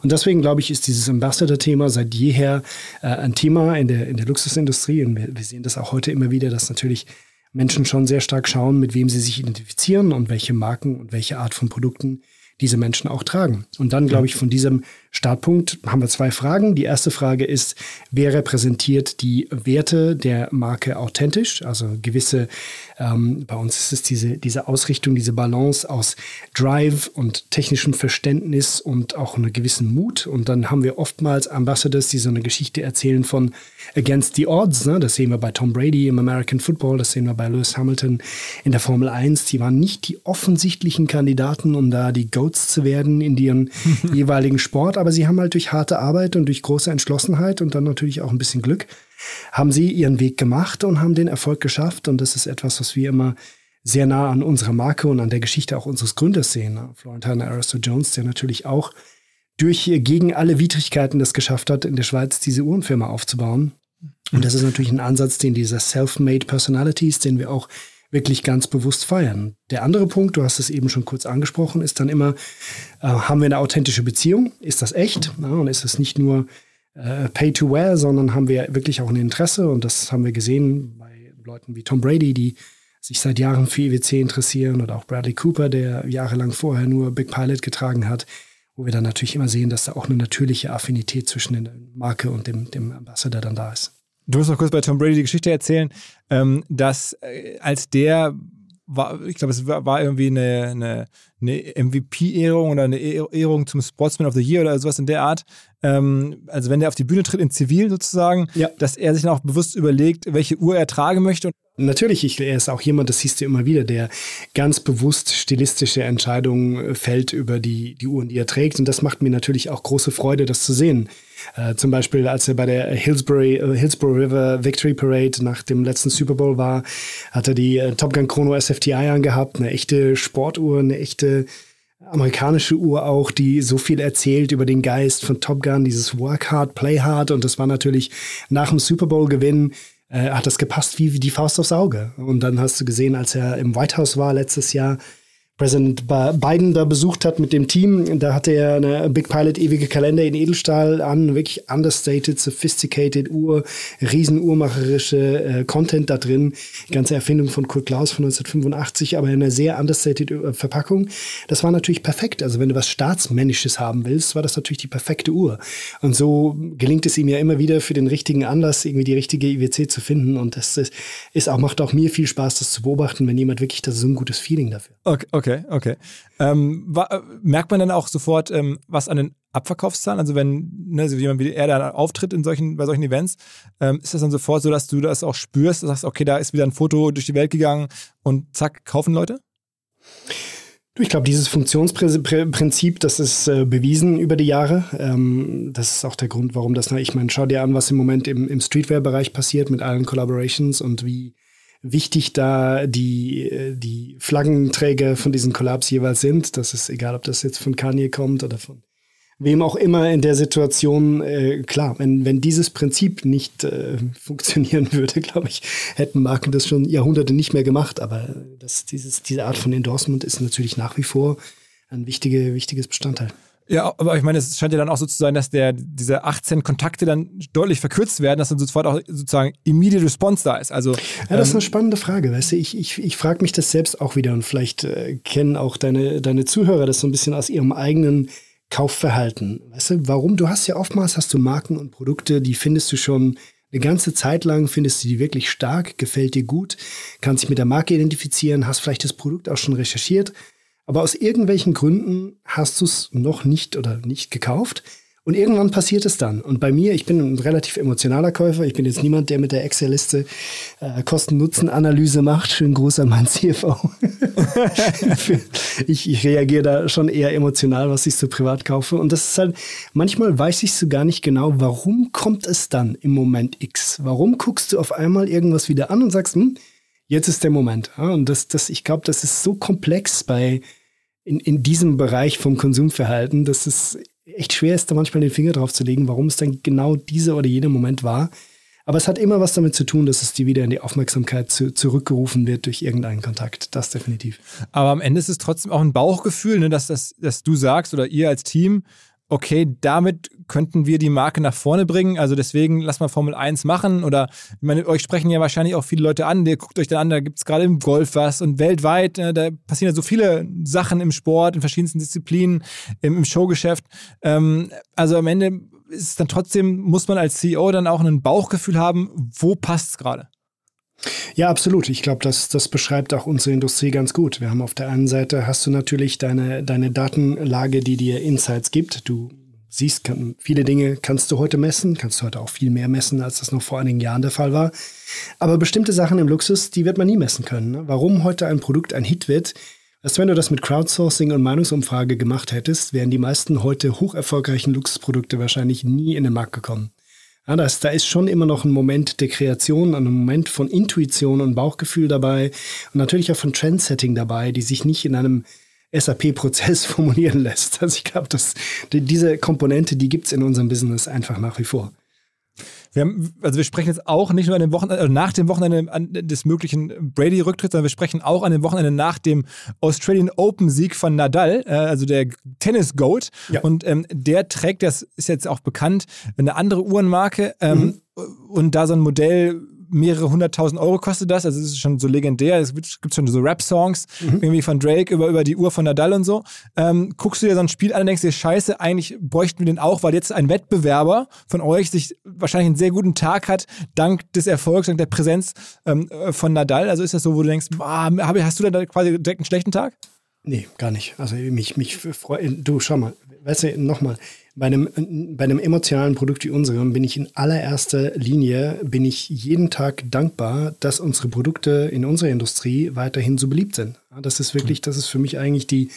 Und deswegen glaube ich, ist dieses Ambassador-Thema seit jeher äh, ein Thema in der, in der Luxusindustrie. Und wir, wir sehen das auch heute immer wieder, dass natürlich Menschen schon sehr stark schauen, mit wem sie sich identifizieren und welche Marken und welche Art von Produkten diese Menschen auch tragen. Und dann, glaube ich, von diesem Startpunkt haben wir zwei Fragen. Die erste Frage ist, wer repräsentiert die Werte der Marke authentisch? Also gewisse, ähm, bei uns ist es diese, diese Ausrichtung, diese Balance aus Drive und technischem Verständnis und auch einer gewissen Mut. Und dann haben wir oftmals Ambassadors, die so eine Geschichte erzählen von Against the Odds. Ne? Das sehen wir bei Tom Brady im American Football, das sehen wir bei Lewis Hamilton in der Formel 1. Die waren nicht die offensichtlichen Kandidaten, um da die Goats zu werden in ihren jeweiligen Sport aber sie haben halt durch harte Arbeit und durch große Entschlossenheit und dann natürlich auch ein bisschen Glück, haben sie ihren Weg gemacht und haben den Erfolg geschafft. Und das ist etwas, was wir immer sehr nah an unserer Marke und an der Geschichte auch unseres Gründers sehen. Ne? Florentine Aristo Jones, der natürlich auch durch gegen alle Widrigkeiten das geschafft hat, in der Schweiz diese Uhrenfirma aufzubauen. Und das ist natürlich ein Ansatz, den dieser Self-Made Personalities, den wir auch wirklich ganz bewusst feiern. Der andere Punkt, du hast es eben schon kurz angesprochen, ist dann immer, äh, haben wir eine authentische Beziehung? Ist das echt? Ja, und ist es nicht nur äh, Pay to Wear, sondern haben wir wirklich auch ein Interesse? Und das haben wir gesehen bei Leuten wie Tom Brady, die sich seit Jahren für IWC interessieren oder auch Bradley Cooper, der jahrelang vorher nur Big Pilot getragen hat, wo wir dann natürlich immer sehen, dass da auch eine natürliche Affinität zwischen der Marke und dem, dem Ambassador dann da ist. Du musst noch kurz bei Tom Brady die Geschichte erzählen, ähm, dass äh, als der war, ich glaube, es war, irgendwie eine, eine, eine MVP-Ehrung oder eine Ehrung zum Sportsman of the Year oder sowas in der Art. Ähm, also wenn der auf die Bühne tritt in Zivil sozusagen, ja. dass er sich dann auch bewusst überlegt, welche Uhr er tragen möchte. Natürlich, ich, er ist auch jemand, das siehst du immer wieder, der ganz bewusst stilistische Entscheidungen fällt über die, die Uhren, die er trägt. Und das macht mir natürlich auch große Freude, das zu sehen. Äh, zum Beispiel, als er bei der Hillsborough, äh, Hillsborough River Victory Parade nach dem letzten Super Bowl war, hat er die äh, Top Gun Chrono SFTI angehabt, eine echte Sportuhr, eine echte amerikanische Uhr auch, die so viel erzählt über den Geist von Top Gun, dieses Work Hard, Play Hard. Und das war natürlich nach dem Super Bowl Gewinn äh, hat das gepasst wie, wie die Faust aufs Auge. Und dann hast du gesehen, als er im White House war letztes Jahr, Präsident Biden da besucht hat mit dem Team, da hatte er eine Big Pilot ewige Kalender in Edelstahl an, wirklich understated, sophisticated Uhr, riesenuhrmacherische äh, Content da drin, ganze Erfindung von Kurt Klaus von 1985, aber in einer sehr understated äh, Verpackung. Das war natürlich perfekt. Also wenn du was Staatsmännisches haben willst, war das natürlich die perfekte Uhr. Und so gelingt es ihm ja immer wieder für den richtigen Anlass irgendwie die richtige IWC zu finden und das ist auch, macht auch mir viel Spaß, das zu beobachten, wenn jemand wirklich das so ein gutes Feeling dafür. Okay, okay. Okay, okay. Ähm, war, merkt man dann auch sofort ähm, was an den Abverkaufszahlen? Also wenn ne, so jemand wie er da auftritt in solchen, bei solchen Events, ähm, ist das dann sofort so, dass du das auch spürst, dass du sagst, okay, da ist wieder ein Foto durch die Welt gegangen und zack, kaufen Leute? Ich glaube, dieses Funktionsprinzip, das ist äh, bewiesen über die Jahre. Ähm, das ist auch der Grund, warum das, na, ich meine, schau dir an, was im Moment im, im Streetwear-Bereich passiert mit allen Collaborations und wie wichtig da die, äh, die Flaggenträger von diesen Collabs jeweils sind. Das ist egal, ob das jetzt von Kanye kommt oder von wem auch immer in der Situation. Äh, klar, wenn, wenn dieses Prinzip nicht äh, funktionieren würde, glaube ich, hätten Marken das schon Jahrhunderte nicht mehr gemacht. Aber das, dieses, diese Art von Endorsement ist natürlich nach wie vor ein wichtige, wichtiges Bestandteil. Ja, aber ich meine, es scheint ja dann auch so zu sein, dass der, diese 18 Kontakte dann deutlich verkürzt werden, dass dann sofort auch sozusagen immediate Response da ist. Also, ja, das ist eine ähm, spannende Frage, weißt du, ich, ich, ich frage mich das selbst auch wieder und vielleicht äh, kennen auch deine, deine Zuhörer das so ein bisschen aus ihrem eigenen Kaufverhalten. Weißt du, warum? Du hast ja oftmals hast du Marken und Produkte, die findest du schon eine ganze Zeit lang, findest du die wirklich stark, gefällt dir gut, kannst dich mit der Marke identifizieren, hast vielleicht das Produkt auch schon recherchiert aber aus irgendwelchen Gründen hast du es noch nicht oder nicht gekauft. Und irgendwann passiert es dann. Und bei mir, ich bin ein relativ emotionaler Käufer. Ich bin jetzt niemand, der mit der Excel-Liste äh, Kosten-Nutzen-Analyse macht. Schönen Gruß an meinen CFO. ich, ich reagiere da schon eher emotional, was ich so privat kaufe. Und das ist halt, manchmal weiß ich so gar nicht genau, warum kommt es dann im Moment X? Warum guckst du auf einmal irgendwas wieder an und sagst, hm, jetzt ist der Moment. Und das, das, ich glaube, das ist so komplex bei in, in diesem Bereich vom Konsumverhalten, dass es echt schwer ist, da manchmal den Finger drauf zu legen, warum es dann genau dieser oder jener Moment war. Aber es hat immer was damit zu tun, dass es dir wieder in die Aufmerksamkeit zu, zurückgerufen wird durch irgendeinen Kontakt. Das definitiv. Aber am Ende ist es trotzdem auch ein Bauchgefühl, ne, dass, das, dass du sagst oder ihr als Team, okay, damit könnten wir die Marke nach vorne bringen. Also deswegen lass mal Formel 1 machen. Oder ich meine, euch sprechen ja wahrscheinlich auch viele Leute an. Ihr guckt euch dann an, da gibt es gerade im Golf was und weltweit, äh, da passieren ja so viele Sachen im Sport, in verschiedensten Disziplinen, im, im Showgeschäft. Ähm, also am Ende ist dann trotzdem, muss man als CEO dann auch ein Bauchgefühl haben, wo passt es gerade? Ja, absolut. Ich glaube, das, das beschreibt auch unsere Industrie ganz gut. Wir haben auf der einen Seite hast du natürlich deine, deine Datenlage, die dir Insights gibt. Du siehst, kann, viele Dinge kannst du heute messen, kannst du heute auch viel mehr messen, als das noch vor einigen Jahren der Fall war. Aber bestimmte Sachen im Luxus, die wird man nie messen können. Ne? Warum heute ein Produkt ein Hit wird, als wenn du das mit Crowdsourcing und Meinungsumfrage gemacht hättest, wären die meisten heute hoch erfolgreichen Luxusprodukte wahrscheinlich nie in den Markt gekommen. Ja, das, da ist schon immer noch ein Moment der Kreation, ein Moment von Intuition und Bauchgefühl dabei und natürlich auch von Trendsetting dabei, die sich nicht in einem SAP-Prozess formulieren lässt. Also ich glaube, dass die, diese Komponente, die gibt es in unserem Business einfach nach wie vor. Wir haben, also wir sprechen jetzt auch nicht nur an dem Wochenende, also nach dem Wochenende des möglichen Brady-Rücktritts, sondern wir sprechen auch an dem Wochenende nach dem Australian Open-Sieg von Nadal, äh, also der Tennis-Goat. Ja. Und ähm, der trägt, das ist jetzt auch bekannt, eine andere Uhrenmarke. Ähm, mhm. Und da so ein Modell mehrere hunderttausend Euro kostet das. Also es ist schon so legendär. Es gibt schon so Rap-Songs, mhm. irgendwie von Drake über, über die Uhr von Nadal und so. Ähm, guckst du dir so ein Spiel an und denkst dir, scheiße, eigentlich bräuchten wir den auch, weil jetzt ein Wettbewerber von euch sich wahrscheinlich einen sehr guten Tag hat, dank des Erfolgs, dank der Präsenz ähm, äh, von Nadal. Also ist das so, wo du denkst, ah, hast du da quasi direkt einen schlechten Tag? Nee, gar nicht. Also mich, mich freut, du schau mal, weißt du, nochmal, bei einem, bei einem emotionalen Produkt wie unserem bin ich in allererster Linie, bin ich jeden Tag dankbar, dass unsere Produkte in unserer Industrie weiterhin so beliebt sind. Das ist wirklich, das ist für mich eigentlich die,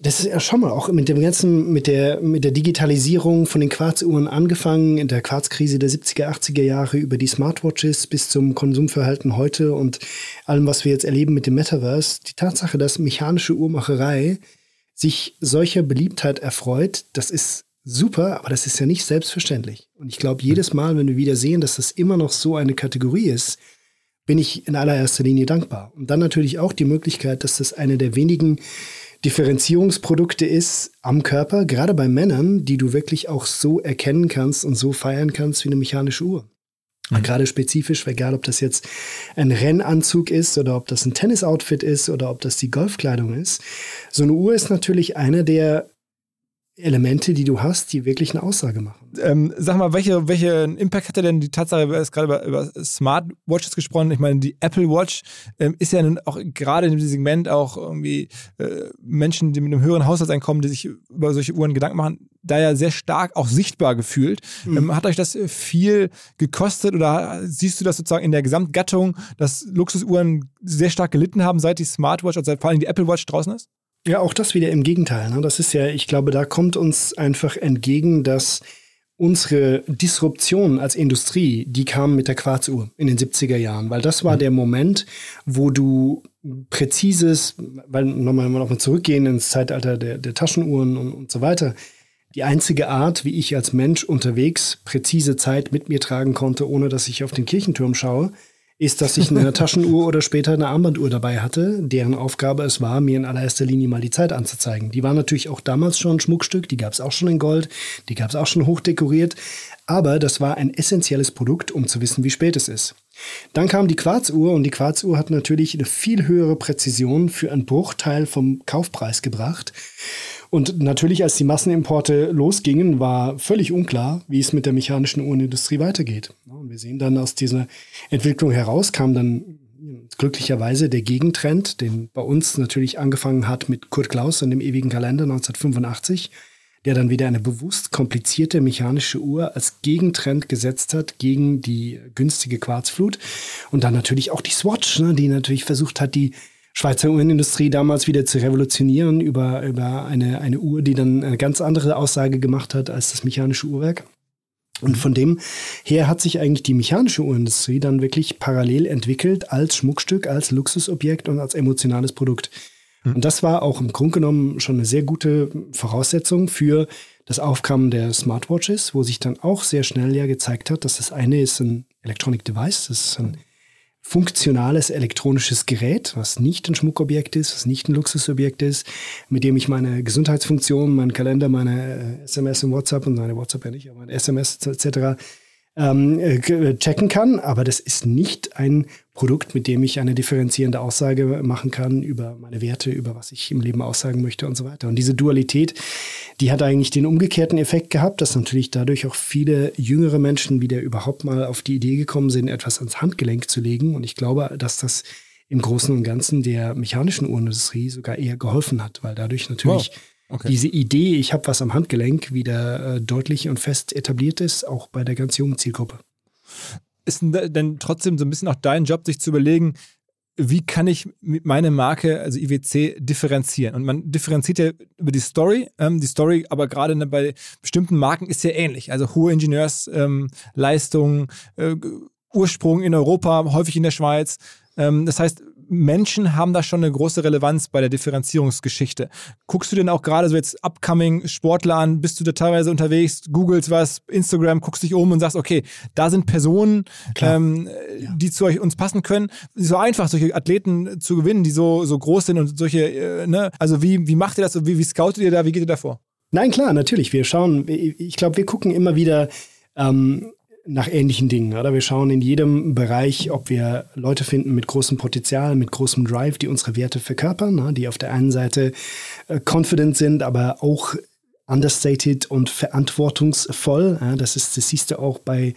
das ist ja schon mal auch mit dem ganzen, mit der, mit der Digitalisierung von den Quarzuhren angefangen, in der Quarzkrise der 70er, 80er Jahre über die Smartwatches bis zum Konsumverhalten heute und allem, was wir jetzt erleben mit dem Metaverse. Die Tatsache, dass mechanische Uhrmacherei sich solcher Beliebtheit erfreut, das ist super, aber das ist ja nicht selbstverständlich. Und ich glaube, jedes Mal, wenn wir wieder sehen, dass das immer noch so eine Kategorie ist, bin ich in allererster Linie dankbar. Und dann natürlich auch die Möglichkeit, dass das eine der wenigen Differenzierungsprodukte ist am Körper, gerade bei Männern, die du wirklich auch so erkennen kannst und so feiern kannst wie eine mechanische Uhr. Mhm. Gerade spezifisch, egal ob das jetzt ein Rennanzug ist oder ob das ein Tennisoutfit ist oder ob das die Golfkleidung ist. So eine Uhr ist natürlich eine der Elemente, die du hast, die wirklich eine Aussage machen. Ähm, sag mal, welche, welchen Impact hatte denn die Tatsache, wir haben gerade über, über Smartwatches gesprochen, ich meine, die Apple Watch ähm, ist ja nun auch gerade in diesem Segment auch irgendwie äh, Menschen, die mit einem höheren Haushaltseinkommen, die sich über solche Uhren Gedanken machen, da ja sehr stark auch sichtbar gefühlt. Mhm. Ähm, hat euch das viel gekostet oder siehst du das sozusagen in der Gesamtgattung, dass Luxusuhren sehr stark gelitten haben, seit die Smartwatch, also seit vor allem die Apple Watch draußen ist? Ja, auch das wieder im Gegenteil. Ne? Das ist ja, ich glaube, da kommt uns einfach entgegen, dass unsere Disruption als Industrie, die kam mit der Quarzuhr in den 70er Jahren, weil das war mhm. der Moment, wo du präzises, weil nochmal noch mal zurückgehen ins Zeitalter der, der Taschenuhren und, und so weiter, die einzige Art, wie ich als Mensch unterwegs präzise Zeit mit mir tragen konnte, ohne dass ich auf den Kirchenturm schaue, ist, dass ich eine Taschenuhr oder später eine Armbanduhr dabei hatte, deren Aufgabe es war, mir in allererster Linie mal die Zeit anzuzeigen. Die war natürlich auch damals schon ein Schmuckstück, die gab es auch schon in Gold, die gab es auch schon hochdekoriert, aber das war ein essentielles Produkt, um zu wissen, wie spät es ist. Dann kam die Quarzuhr und die Quarzuhr hat natürlich eine viel höhere Präzision für einen Bruchteil vom Kaufpreis gebracht. Und natürlich, als die Massenimporte losgingen, war völlig unklar, wie es mit der mechanischen Uhrenindustrie weitergeht. Und wir sehen dann aus dieser Entwicklung heraus, kam dann glücklicherweise der Gegentrend, den bei uns natürlich angefangen hat mit Kurt Klaus und dem ewigen Kalender 1985 der dann wieder eine bewusst komplizierte mechanische Uhr als Gegentrend gesetzt hat gegen die günstige Quarzflut. Und dann natürlich auch die Swatch, ne, die natürlich versucht hat, die Schweizer Uhrenindustrie damals wieder zu revolutionieren über, über eine, eine Uhr, die dann eine ganz andere Aussage gemacht hat als das mechanische Uhrwerk. Und von dem her hat sich eigentlich die mechanische Uhrenindustrie dann wirklich parallel entwickelt als Schmuckstück, als Luxusobjekt und als emotionales Produkt. Und das war auch im Grunde genommen schon eine sehr gute Voraussetzung für das Aufkommen der Smartwatches, wo sich dann auch sehr schnell ja gezeigt hat, dass das eine ist ein Electronic Device, das ist ein funktionales elektronisches Gerät, was nicht ein Schmuckobjekt ist, was nicht ein Luxusobjekt ist, mit dem ich meine Gesundheitsfunktion, meinen Kalender, meine SMS und WhatsApp und meine WhatsApp ja nicht, aber meine SMS etc ähm, äh, checken kann, aber das ist nicht ein Produkt, mit dem ich eine differenzierende Aussage machen kann über meine Werte, über was ich im Leben aussagen möchte und so weiter. Und diese Dualität, die hat eigentlich den umgekehrten Effekt gehabt, dass natürlich dadurch auch viele jüngere Menschen wieder überhaupt mal auf die Idee gekommen sind, etwas ans Handgelenk zu legen. Und ich glaube, dass das im Großen und Ganzen der mechanischen Uhrenindustrie sogar eher geholfen hat, weil dadurch natürlich wow Okay. Diese Idee, ich habe was am Handgelenk, wieder äh, deutlich und fest etabliert ist, auch bei der ganz jungen Zielgruppe. Ist denn trotzdem so ein bisschen auch dein Job, sich zu überlegen, wie kann ich meine Marke, also IWC, differenzieren? Und man differenziert ja über die Story. Ähm, die Story, aber gerade ne, bei bestimmten Marken ist ja ähnlich. Also hohe Ingenieursleistungen, ähm, äh, Ursprung in Europa, häufig in der Schweiz. Ähm, das heißt, Menschen haben da schon eine große Relevanz bei der Differenzierungsgeschichte. Guckst du denn auch gerade so jetzt upcoming Sportler an? Bist du da teilweise unterwegs, googelst was, Instagram, guckst dich um und sagst, okay, da sind Personen, ähm, ja. die zu euch, uns passen können. So einfach, solche Athleten zu gewinnen, die so, so groß sind und solche, äh, ne? Also wie, wie macht ihr das? Wie, wie scoutet ihr da? Wie geht ihr da vor? Nein, klar, natürlich. Wir schauen, ich glaube, wir gucken immer wieder, ähm, nach ähnlichen Dingen. Oder? Wir schauen in jedem Bereich, ob wir Leute finden mit großem Potenzial, mit großem Drive, die unsere Werte verkörpern, ne? die auf der einen Seite äh, confident sind, aber auch understated und verantwortungsvoll. Das ist, das siehst du auch bei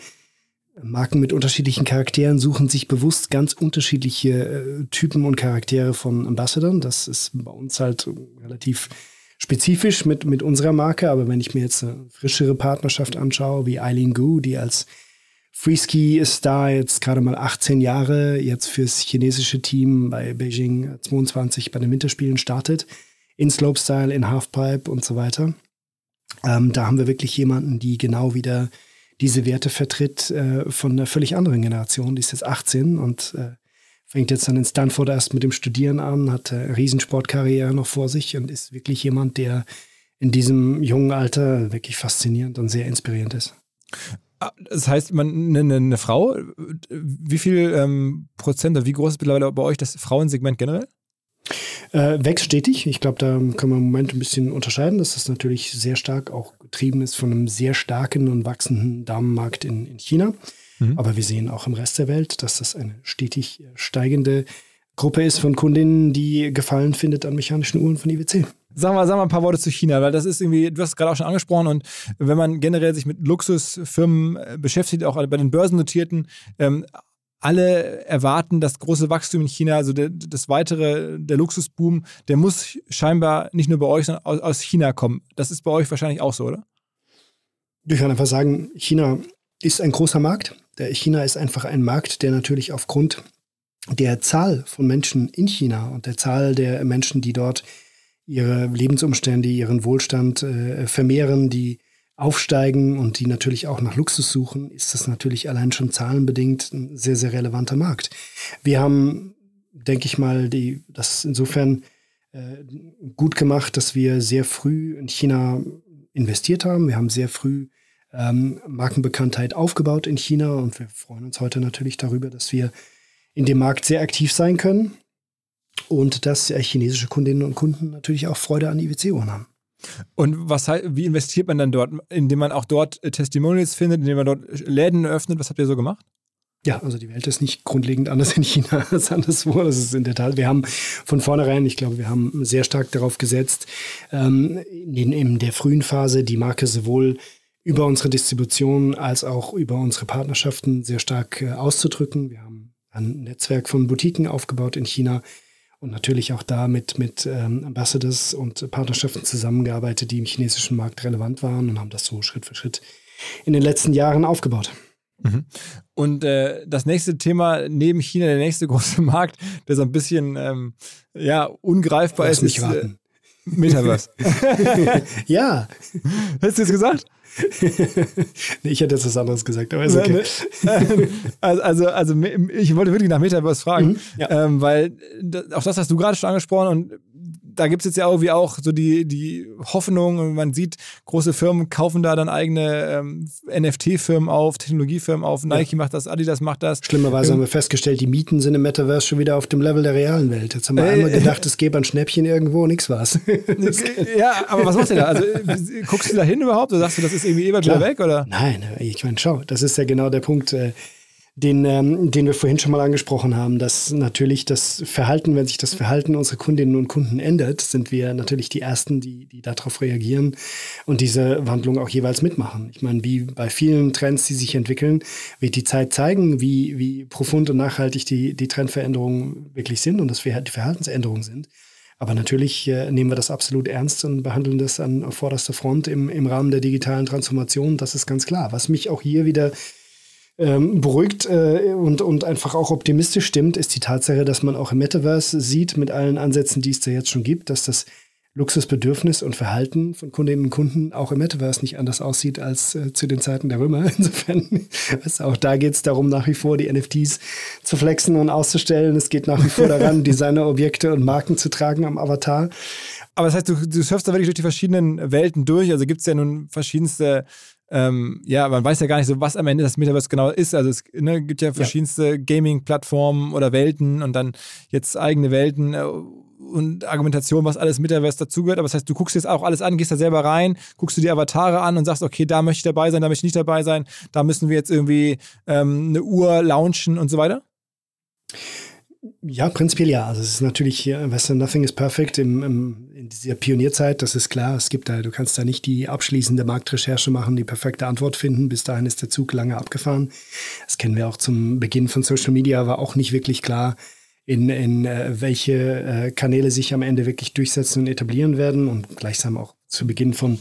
Marken mit unterschiedlichen Charakteren suchen sich bewusst ganz unterschiedliche äh, Typen und Charaktere von Ambassadern. Das ist bei uns halt relativ spezifisch mit, mit unserer Marke, aber wenn ich mir jetzt eine frischere Partnerschaft anschaue, wie Eileen Gu, die als Freeski ist da jetzt gerade mal 18 Jahre jetzt fürs chinesische Team bei Beijing 22 bei den Winterspielen startet, in Slopestyle, in Halfpipe und so weiter. Ähm, da haben wir wirklich jemanden, die genau wieder diese Werte vertritt äh, von einer völlig anderen Generation. Die ist jetzt 18 und äh, fängt jetzt dann in Stanford erst mit dem Studieren an, hat eine Riesensportkarriere noch vor sich und ist wirklich jemand, der in diesem jungen Alter wirklich faszinierend und sehr inspirierend ist. Ah, das heißt, man, eine, eine Frau, wie viel ähm, Prozent oder wie groß ist mittlerweile bei euch das Frauensegment generell? Äh, wächst stetig. Ich glaube, da können wir im Moment ein bisschen unterscheiden, dass das natürlich sehr stark auch getrieben ist von einem sehr starken und wachsenden Damenmarkt in, in China. Mhm. Aber wir sehen auch im Rest der Welt, dass das eine stetig steigende Gruppe ist von Kundinnen, die Gefallen findet an mechanischen Uhren von IWC. Sag mal, sag mal ein paar Worte zu China, weil das ist irgendwie, du hast es gerade auch schon angesprochen und wenn man generell sich mit Luxusfirmen äh, beschäftigt, auch bei den börsennotierten, ähm, alle erwarten das große Wachstum in China, also der, das weitere, der Luxusboom, der muss scheinbar nicht nur bei euch, sondern aus, aus China kommen. Das ist bei euch wahrscheinlich auch so, oder? Ich kann einfach sagen, China ist ein großer Markt. China ist einfach ein Markt, der natürlich aufgrund der Zahl von Menschen in China und der Zahl der Menschen, die dort ihre Lebensumstände, ihren Wohlstand äh, vermehren, die aufsteigen und die natürlich auch nach Luxus suchen, ist das natürlich allein schon zahlenbedingt ein sehr, sehr relevanter Markt. Wir haben, denke ich mal, die, das insofern äh, gut gemacht, dass wir sehr früh in China investiert haben. Wir haben sehr früh ähm, Markenbekanntheit aufgebaut in China und wir freuen uns heute natürlich darüber, dass wir in dem Markt sehr aktiv sein können und dass äh, chinesische Kundinnen und Kunden natürlich auch Freude an IWC-Uhren haben. Und was wie investiert man dann dort? Indem man auch dort äh, Testimonials findet, indem man dort Läden eröffnet? Was habt ihr so gemacht? Ja, also die Welt ist nicht grundlegend anders in China als anderswo. Das ist in der Tat. Wir haben von vornherein, ich glaube, wir haben sehr stark darauf gesetzt, ähm, in, in der frühen Phase die Marke sowohl über unsere Distribution als auch über unsere Partnerschaften sehr stark äh, auszudrücken. Wir haben ein Netzwerk von Boutiquen aufgebaut in China, und natürlich auch da mit, mit ähm, Ambassadors und Partnerschaften zusammengearbeitet, die im chinesischen Markt relevant waren und haben das so Schritt für Schritt in den letzten Jahren aufgebaut. Mhm. Und äh, das nächste Thema neben China, der nächste große Markt, der so ein bisschen ähm, ja, ungreifbar Lass ist, mich ist warten. Äh, Metaverse. ja. Hast du es gesagt? nee, ich hätte jetzt was anderes gesagt, aber ist okay. also, also, also ich wollte wirklich nach Metaverse fragen, mhm, ja. ähm, weil auch das hast du gerade schon angesprochen und da gibt es jetzt ja irgendwie auch so die, die Hoffnung und man sieht, große Firmen kaufen da dann eigene ähm, NFT-Firmen auf, Technologiefirmen auf. Nike ja. macht das, Adidas macht das. Schlimmerweise ähm, haben wir festgestellt, die Mieten sind im Metaverse schon wieder auf dem Level der realen Welt. Jetzt haben wir äh, einmal gedacht, es gäbe ein Schnäppchen irgendwo, nichts war's. ja, aber was machst du da? Also guckst du da hin überhaupt oder sagst du, das ist irgendwie immer wieder weg? Oder? Nein, ich meine, schau, das ist ja genau der Punkt. Äh, den, ähm, den wir vorhin schon mal angesprochen haben, dass natürlich das Verhalten, wenn sich das Verhalten unserer Kundinnen und Kunden ändert, sind wir natürlich die Ersten, die, die darauf reagieren und diese Wandlung auch jeweils mitmachen. Ich meine, wie bei vielen Trends, die sich entwickeln, wird die Zeit zeigen, wie, wie profund und nachhaltig die, die Trendveränderungen wirklich sind und dass wir die Verhaltensänderungen sind. Aber natürlich äh, nehmen wir das absolut ernst und behandeln das an vorderster Front im, im Rahmen der digitalen Transformation. Das ist ganz klar. Was mich auch hier wieder ähm, beruhigt äh, und, und einfach auch optimistisch stimmt, ist die Tatsache, dass man auch im Metaverse sieht, mit allen Ansätzen, die es da jetzt schon gibt, dass das Luxusbedürfnis und Verhalten von Kundinnen und Kunden auch im Metaverse nicht anders aussieht als äh, zu den Zeiten der Römer. Insofern, also auch da geht es darum, nach wie vor die NFTs zu flexen und auszustellen. Es geht nach wie vor daran, Designerobjekte und Marken zu tragen am Avatar. Aber das heißt, du, du surfst da wirklich durch die verschiedenen Welten durch. Also gibt es ja nun verschiedenste ähm, ja, man weiß ja gar nicht so, was am Ende das Metaverse genau ist. Also es ne, gibt ja verschiedenste ja. Gaming-Plattformen oder Welten und dann jetzt eigene Welten äh, und Argumentation, was alles Metaverse dazugehört. Aber das heißt, du guckst jetzt auch alles an, gehst da selber rein, guckst du die Avatare an und sagst, okay, da möchte ich dabei sein, da möchte ich nicht dabei sein, da müssen wir jetzt irgendwie ähm, eine Uhr launchen und so weiter? Ja, prinzipiell ja. Also es ist natürlich hier, weißt du, nothing is perfect im, im, in dieser Pionierzeit, das ist klar. Es gibt da, du kannst da nicht die abschließende Marktrecherche machen, die perfekte Antwort finden. Bis dahin ist der Zug lange abgefahren. Das kennen wir auch zum Beginn von Social Media, war auch nicht wirklich klar, in, in äh, welche äh, Kanäle sich am Ende wirklich durchsetzen und etablieren werden. Und gleichsam auch zu Beginn von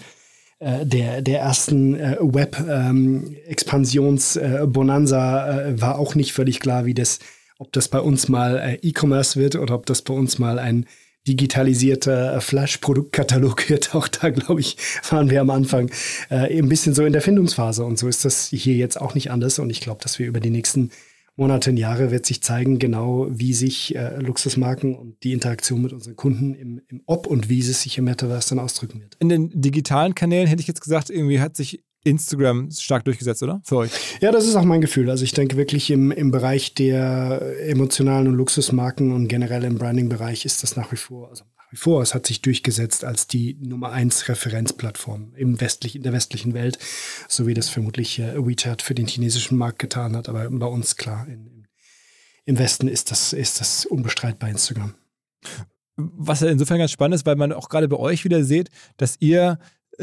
äh, der, der ersten äh, Web-Expansions-Bonanza ähm, äh, war auch nicht völlig klar, wie das ob das bei uns mal äh, E-Commerce wird oder ob das bei uns mal ein digitalisierter äh, Flash-Produktkatalog wird. Auch da, glaube ich, waren wir am Anfang äh, ein bisschen so in der Findungsphase. Und so ist das hier jetzt auch nicht anders. Und ich glaube, dass wir über die nächsten Monate und Jahre wird sich zeigen, genau wie sich äh, Luxusmarken und die Interaktion mit unseren Kunden im, im Ob und wie es sich im Metaverse dann ausdrücken wird. In den digitalen Kanälen hätte ich jetzt gesagt, irgendwie hat sich Instagram stark durchgesetzt, oder? Für euch? Ja, das ist auch mein Gefühl. Also ich denke wirklich im, im Bereich der emotionalen und Luxusmarken und generell im Branding-Bereich ist das nach wie vor, also wie vor, es hat sich durchgesetzt als die Nummer eins Referenzplattform im westlich, in der westlichen Welt, so wie das vermutlich äh, WeChat für den chinesischen Markt getan hat. Aber bei uns klar, in, im Westen ist das, ist das unbestreitbar Instagram. Was ja insofern ganz spannend ist, weil man auch gerade bei euch wieder sieht, dass ihr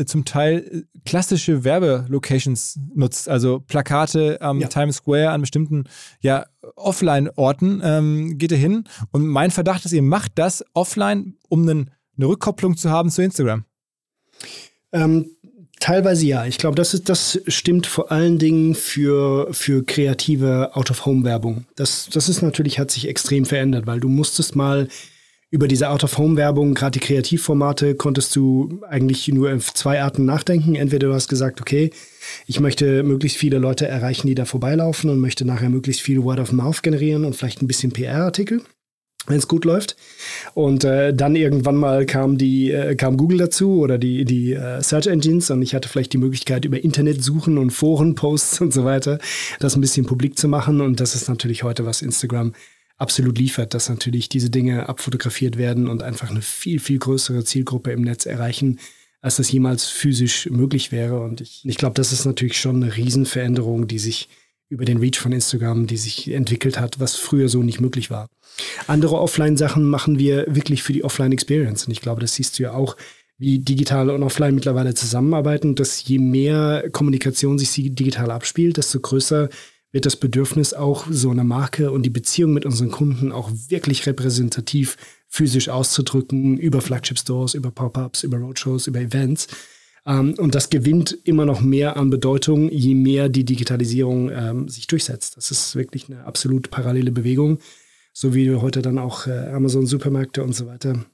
zum Teil äh, klassische Werbelocations nutzt, also Plakate am ja. Times Square an bestimmten ja, Offline-Orten ähm, geht ihr hin. Und mein Verdacht ist, ihr macht das offline, um einen, eine Rückkopplung zu haben zu Instagram. Ähm, teilweise ja. Ich glaube, das, das stimmt vor allen Dingen für, für kreative Out-of-Home-Werbung. Das, das ist natürlich, hat sich extrem verändert, weil du musstest mal über diese Out-of-Home-Werbung, gerade die Kreativformate, konntest du eigentlich nur auf zwei Arten nachdenken. Entweder du hast gesagt, okay, ich möchte möglichst viele Leute erreichen, die da vorbeilaufen und möchte nachher möglichst viel Word of Mouth generieren und vielleicht ein bisschen PR-Artikel wenn es gut läuft. Und äh, dann irgendwann mal kam die äh, kam Google dazu oder die die äh, Search Engines und ich hatte vielleicht die Möglichkeit über Internet suchen und Foren Posts und so weiter das ein bisschen publik zu machen und das ist natürlich heute was Instagram absolut liefert, dass natürlich diese Dinge abfotografiert werden und einfach eine viel, viel größere Zielgruppe im Netz erreichen, als das jemals physisch möglich wäre. Und ich, ich glaube, das ist natürlich schon eine Riesenveränderung, die sich über den Reach von Instagram, die sich entwickelt hat, was früher so nicht möglich war. Andere Offline-Sachen machen wir wirklich für die Offline-Experience. Und ich glaube, das siehst du ja auch, wie digital und offline mittlerweile zusammenarbeiten, dass je mehr Kommunikation sich digital abspielt, desto größer wird das Bedürfnis auch so eine Marke und die Beziehung mit unseren Kunden auch wirklich repräsentativ physisch auszudrücken über Flagship Stores, über Pop-ups, über Roadshows, über Events. Ähm, und das gewinnt immer noch mehr an Bedeutung, je mehr die Digitalisierung ähm, sich durchsetzt. Das ist wirklich eine absolut parallele Bewegung, so wie heute dann auch äh, Amazon Supermärkte und so weiter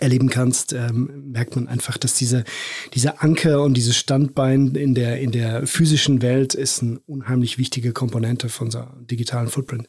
erleben kannst, ähm, merkt man einfach, dass diese, dieser Anker und dieses Standbein in der, in der physischen Welt ist eine unheimlich wichtige Komponente von unserem digitalen Footprint.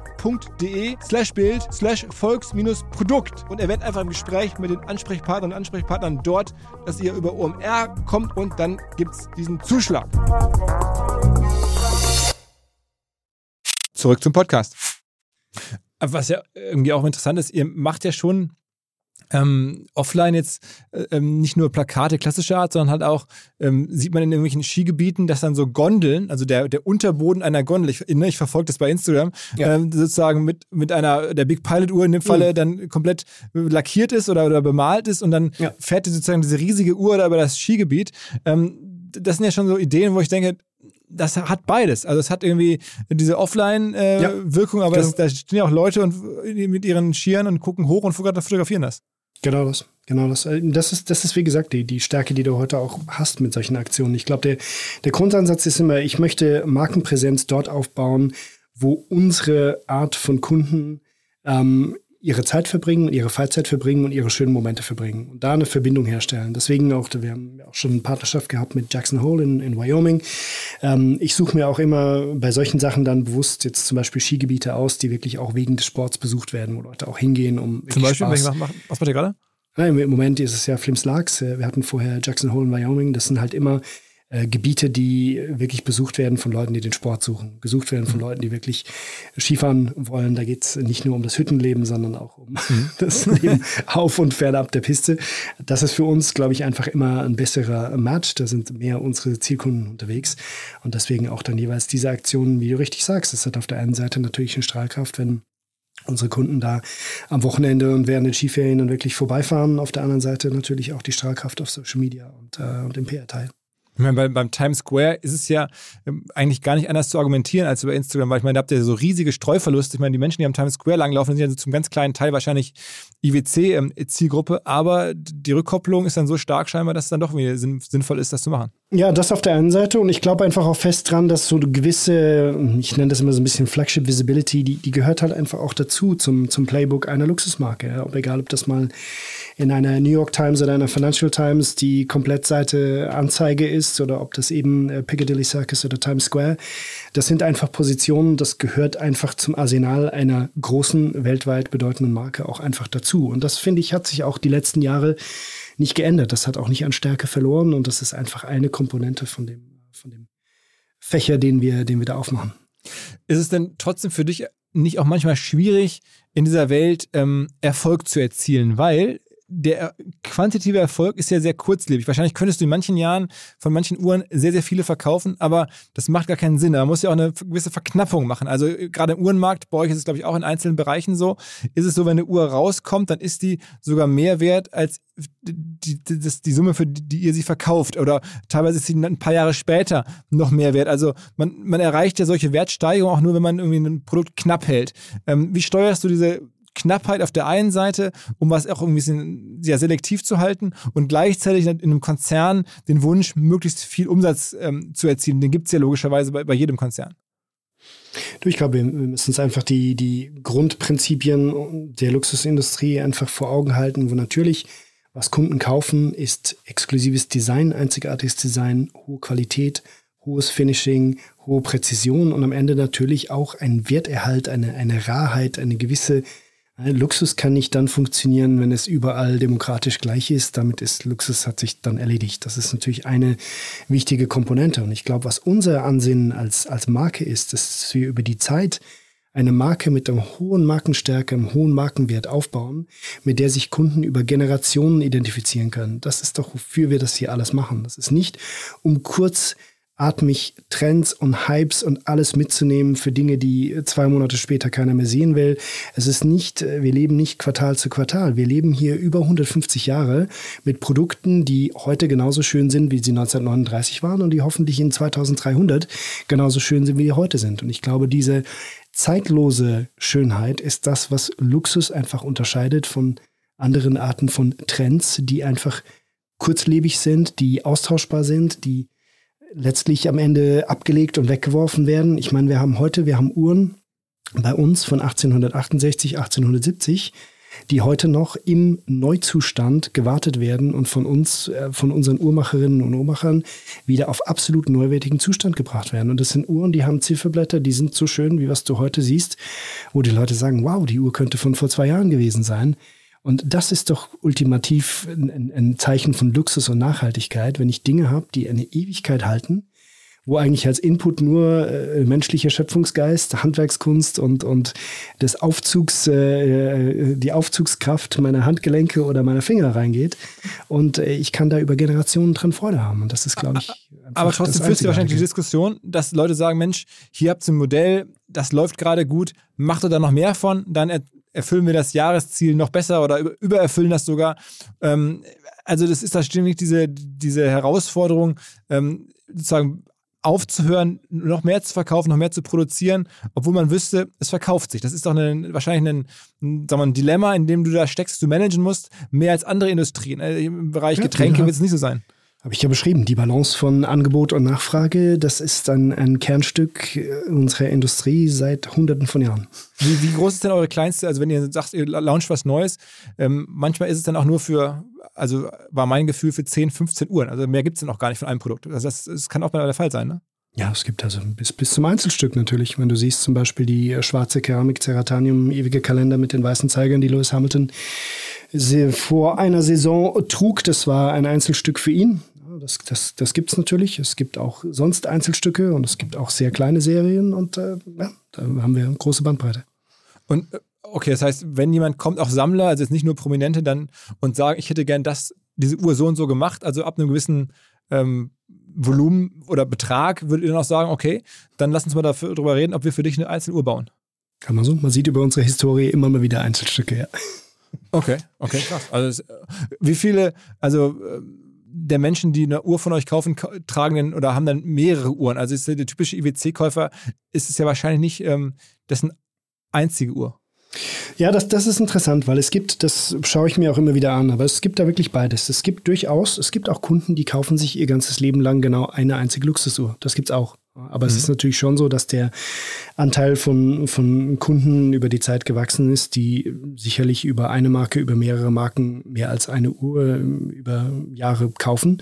www.volks-produkt.de slash Bild slash Volks-Produkt und erwähnt einfach im Gespräch mit den Ansprechpartnern und Ansprechpartnern dort, dass ihr über OMR kommt und dann gibt es diesen Zuschlag. Zurück zum Podcast. Was ja irgendwie auch interessant ist, ihr macht ja schon ähm, offline jetzt äh, ähm, nicht nur Plakate klassischer Art, sondern halt auch, ähm, sieht man in irgendwelchen Skigebieten, dass dann so Gondeln, also der, der Unterboden einer Gondel, ich, ne, ich verfolge das bei Instagram, ja. ähm, sozusagen mit, mit einer, der Big Pilot Uhr in dem Falle mhm. dann komplett lackiert ist oder, oder bemalt ist und dann ja. fährt sozusagen diese riesige Uhr da über das Skigebiet. Ähm, das sind ja schon so Ideen, wo ich denke, das hat beides. Also es hat irgendwie diese Offline-Wirkung, äh, ja, aber genau. das, da stehen ja auch Leute und, mit ihren Skiern und gucken hoch und fotografieren das. Genau das, genau das. Äh, das ist, das ist wie gesagt die, die Stärke, die du heute auch hast mit solchen Aktionen. Ich glaube, der, der Grundansatz ist immer, ich möchte Markenpräsenz dort aufbauen, wo unsere Art von Kunden ähm, ihre Zeit verbringen, ihre Freizeit verbringen und ihre schönen Momente verbringen und da eine Verbindung herstellen. Deswegen auch, wir haben auch schon eine Partnerschaft gehabt mit Jackson Hole in, in Wyoming. Ähm, ich suche mir auch immer bei solchen Sachen dann bewusst jetzt zum Beispiel Skigebiete aus, die wirklich auch wegen des Sports besucht werden, wo Leute auch hingehen, um Zum Beispiel, Spaß. was macht ihr gerade? Im Moment ist es ja Flims Larks. Wir hatten vorher Jackson Hole in Wyoming. Das sind halt immer äh, Gebiete, die wirklich besucht werden von Leuten, die den Sport suchen. Gesucht werden von mhm. Leuten, die wirklich Skifahren wollen. Da geht es nicht nur um das Hüttenleben, sondern auch um mhm. das Leben auf und fernab der Piste. Das ist für uns, glaube ich, einfach immer ein besserer Match. Da sind mehr unsere Zielkunden unterwegs. Und deswegen auch dann jeweils diese Aktionen, wie du richtig sagst. Das hat auf der einen Seite natürlich eine Strahlkraft, wenn unsere Kunden da am Wochenende und während den Skiferien dann wirklich vorbeifahren. Auf der anderen Seite natürlich auch die Strahlkraft auf Social Media und, äh, und im PR-Teil. Ich meine, bei, beim Times Square ist es ja ähm, eigentlich gar nicht anders zu argumentieren als über Instagram, weil ich meine, da habt ihr so riesige Streuverluste. Ich meine, die Menschen, die am Times Square langlaufen, sind ja zum ganz kleinen Teil wahrscheinlich IWC-Zielgruppe, ähm, aber die Rückkopplung ist dann so stark scheinbar, dass es dann doch sinnvoll ist, das zu machen. Ja, das auf der einen Seite und ich glaube einfach auch fest dran, dass so eine gewisse, ich nenne das immer so ein bisschen Flagship Visibility, die, die gehört halt einfach auch dazu zum, zum Playbook einer Luxusmarke. Ja. Egal, ob das mal in einer New York Times oder einer Financial Times die Komplettseite Anzeige ist oder ob das eben äh, Piccadilly Circus oder Times Square. Das sind einfach Positionen, das gehört einfach zum Arsenal einer großen, weltweit bedeutenden Marke auch einfach dazu. Und das finde ich, hat sich auch die letzten Jahre nicht geändert. Das hat auch nicht an Stärke verloren und das ist einfach eine Komponente von dem, von dem Fächer, den wir, den wir da aufmachen. Ist es denn trotzdem für dich nicht auch manchmal schwierig, in dieser Welt ähm, Erfolg zu erzielen? Weil der quantitative Erfolg ist ja sehr kurzlebig. Wahrscheinlich könntest du in manchen Jahren von manchen Uhren sehr, sehr viele verkaufen, aber das macht gar keinen Sinn. Da muss ja auch eine gewisse Verknappung machen. Also äh, gerade im Uhrenmarkt, bei euch ist es, glaube ich, auch in einzelnen Bereichen so, ist es so, wenn eine Uhr rauskommt, dann ist die sogar mehr wert als die, die, das, die Summe, für die, die ihr sie verkauft. Oder teilweise ist sie ein paar Jahre später noch mehr wert. Also man, man erreicht ja solche Wertsteigerungen auch nur, wenn man irgendwie ein Produkt knapp hält. Ähm, wie steuerst du diese Knappheit auf der einen Seite, um was auch irgendwie sehr selektiv zu halten und gleichzeitig in einem Konzern den Wunsch, möglichst viel Umsatz ähm, zu erzielen. Den gibt es ja logischerweise bei, bei jedem Konzern. Du, ich glaube, wir müssen uns einfach die, die Grundprinzipien der Luxusindustrie einfach vor Augen halten, wo natürlich, was Kunden kaufen, ist exklusives Design, einzigartiges Design, hohe Qualität, hohes Finishing, hohe Präzision und am Ende natürlich auch ein Werterhalt, eine, eine Rarheit, eine gewisse Luxus kann nicht dann funktionieren, wenn es überall demokratisch gleich ist. Damit ist Luxus hat sich dann erledigt. Das ist natürlich eine wichtige Komponente. Und ich glaube, was unser Ansinnen als, als Marke ist, dass wir über die Zeit eine Marke mit einem hohen Markenstärke, einem hohen Markenwert aufbauen, mit der sich Kunden über Generationen identifizieren können. Das ist doch, wofür wir das hier alles machen. Das ist nicht, um kurz atmig Trends und Hypes und alles mitzunehmen für Dinge, die zwei Monate später keiner mehr sehen will. Es ist nicht, äh, wir leben nicht Quartal zu Quartal. Wir leben hier über 150 Jahre mit Produkten, die heute genauso schön sind, wie sie 1939 waren und die hoffentlich in 2300 genauso schön sind, wie sie heute sind. Und ich glaube, diese zeitlose Schönheit ist das, was Luxus einfach unterscheidet von anderen Arten von Trends, die einfach kurzlebig sind, die austauschbar sind, die letztlich am Ende abgelegt und weggeworfen werden. Ich meine, wir haben heute, wir haben Uhren bei uns von 1868, 1870, die heute noch im Neuzustand gewartet werden und von uns, äh, von unseren Uhrmacherinnen und Uhrmachern wieder auf absolut neuwertigen Zustand gebracht werden. Und das sind Uhren, die haben Zifferblätter, die sind so schön, wie was du heute siehst, wo die Leute sagen, wow, die Uhr könnte von vor zwei Jahren gewesen sein. Und das ist doch ultimativ ein, ein Zeichen von Luxus und Nachhaltigkeit, wenn ich Dinge habe, die eine Ewigkeit halten, wo eigentlich als Input nur äh, menschlicher Schöpfungsgeist, Handwerkskunst und, und des Aufzugs, äh, die Aufzugskraft meiner Handgelenke oder meiner Finger reingeht. Und äh, ich kann da über Generationen drin Freude haben. Und das ist, glaube ich. Aber trotzdem führst du wahrscheinlich die Diskussion, dass Leute sagen: Mensch, hier habt ihr ein Modell, das läuft gerade gut, macht ihr da noch mehr von, dann erfüllen wir das Jahresziel noch besser oder übererfüllen das sogar. Ähm, also das ist da ständig diese, diese Herausforderung, ähm, sozusagen aufzuhören, noch mehr zu verkaufen, noch mehr zu produzieren, obwohl man wüsste, es verkauft sich. Das ist doch eine, wahrscheinlich ein, sagen wir, ein Dilemma, in dem du da steckst, du managen musst, mehr als andere Industrien. Äh, Im Bereich Getränke ja, wird es nicht so sein. Habe ich ja beschrieben, die Balance von Angebot und Nachfrage, das ist ein, ein Kernstück unserer Industrie seit Hunderten von Jahren. Wie, wie, groß ist denn eure kleinste, also wenn ihr sagt, ihr launcht was Neues, ähm, manchmal ist es dann auch nur für, also war mein Gefühl für 10, 15 Uhren, also mehr gibt es dann auch gar nicht von einem Produkt. Also das, das kann auch mal der Fall sein, ne? Ja, es gibt also bis, bis zum Einzelstück natürlich. Wenn du siehst zum Beispiel die äh, schwarze Keramik Ceratanium ewige Kalender mit den weißen Zeigern, die Lewis Hamilton vor einer Saison trug, das war ein Einzelstück für ihn. Das, das, das gibt es natürlich. Es gibt auch sonst Einzelstücke und es gibt auch sehr kleine Serien und äh, ja, da haben wir eine große Bandbreite. Und äh, okay, das heißt, wenn jemand kommt, auch Sammler, also jetzt nicht nur Prominente, dann und sagen, ich hätte gern das, diese Uhr so und so gemacht, also ab einem gewissen ähm, Volumen oder Betrag, würdet ihr dann auch sagen, okay, dann lass uns mal dafür, darüber reden, ob wir für dich eine Einzeluhr bauen. Kann man so. Man sieht über unsere Historie immer mal wieder Einzelstücke, ja. Okay, okay, krass. Also, äh, wie viele, also ähm, der Menschen, die eine Uhr von euch kaufen, tragen dann oder haben dann mehrere Uhren. Also ist der, typische IWC-Käufer ist es ja wahrscheinlich nicht ähm, dessen einzige Uhr. Ja, das, das ist interessant, weil es gibt, das schaue ich mir auch immer wieder an, aber es gibt da wirklich beides. Es gibt durchaus, es gibt auch Kunden, die kaufen sich ihr ganzes Leben lang genau eine einzige Luxusuhr. Das gibt es auch. Aber mhm. es ist natürlich schon so, dass der Anteil von, von Kunden über die Zeit gewachsen ist, die sicherlich über eine Marke, über mehrere Marken mehr als eine Uhr ähm, über Jahre kaufen.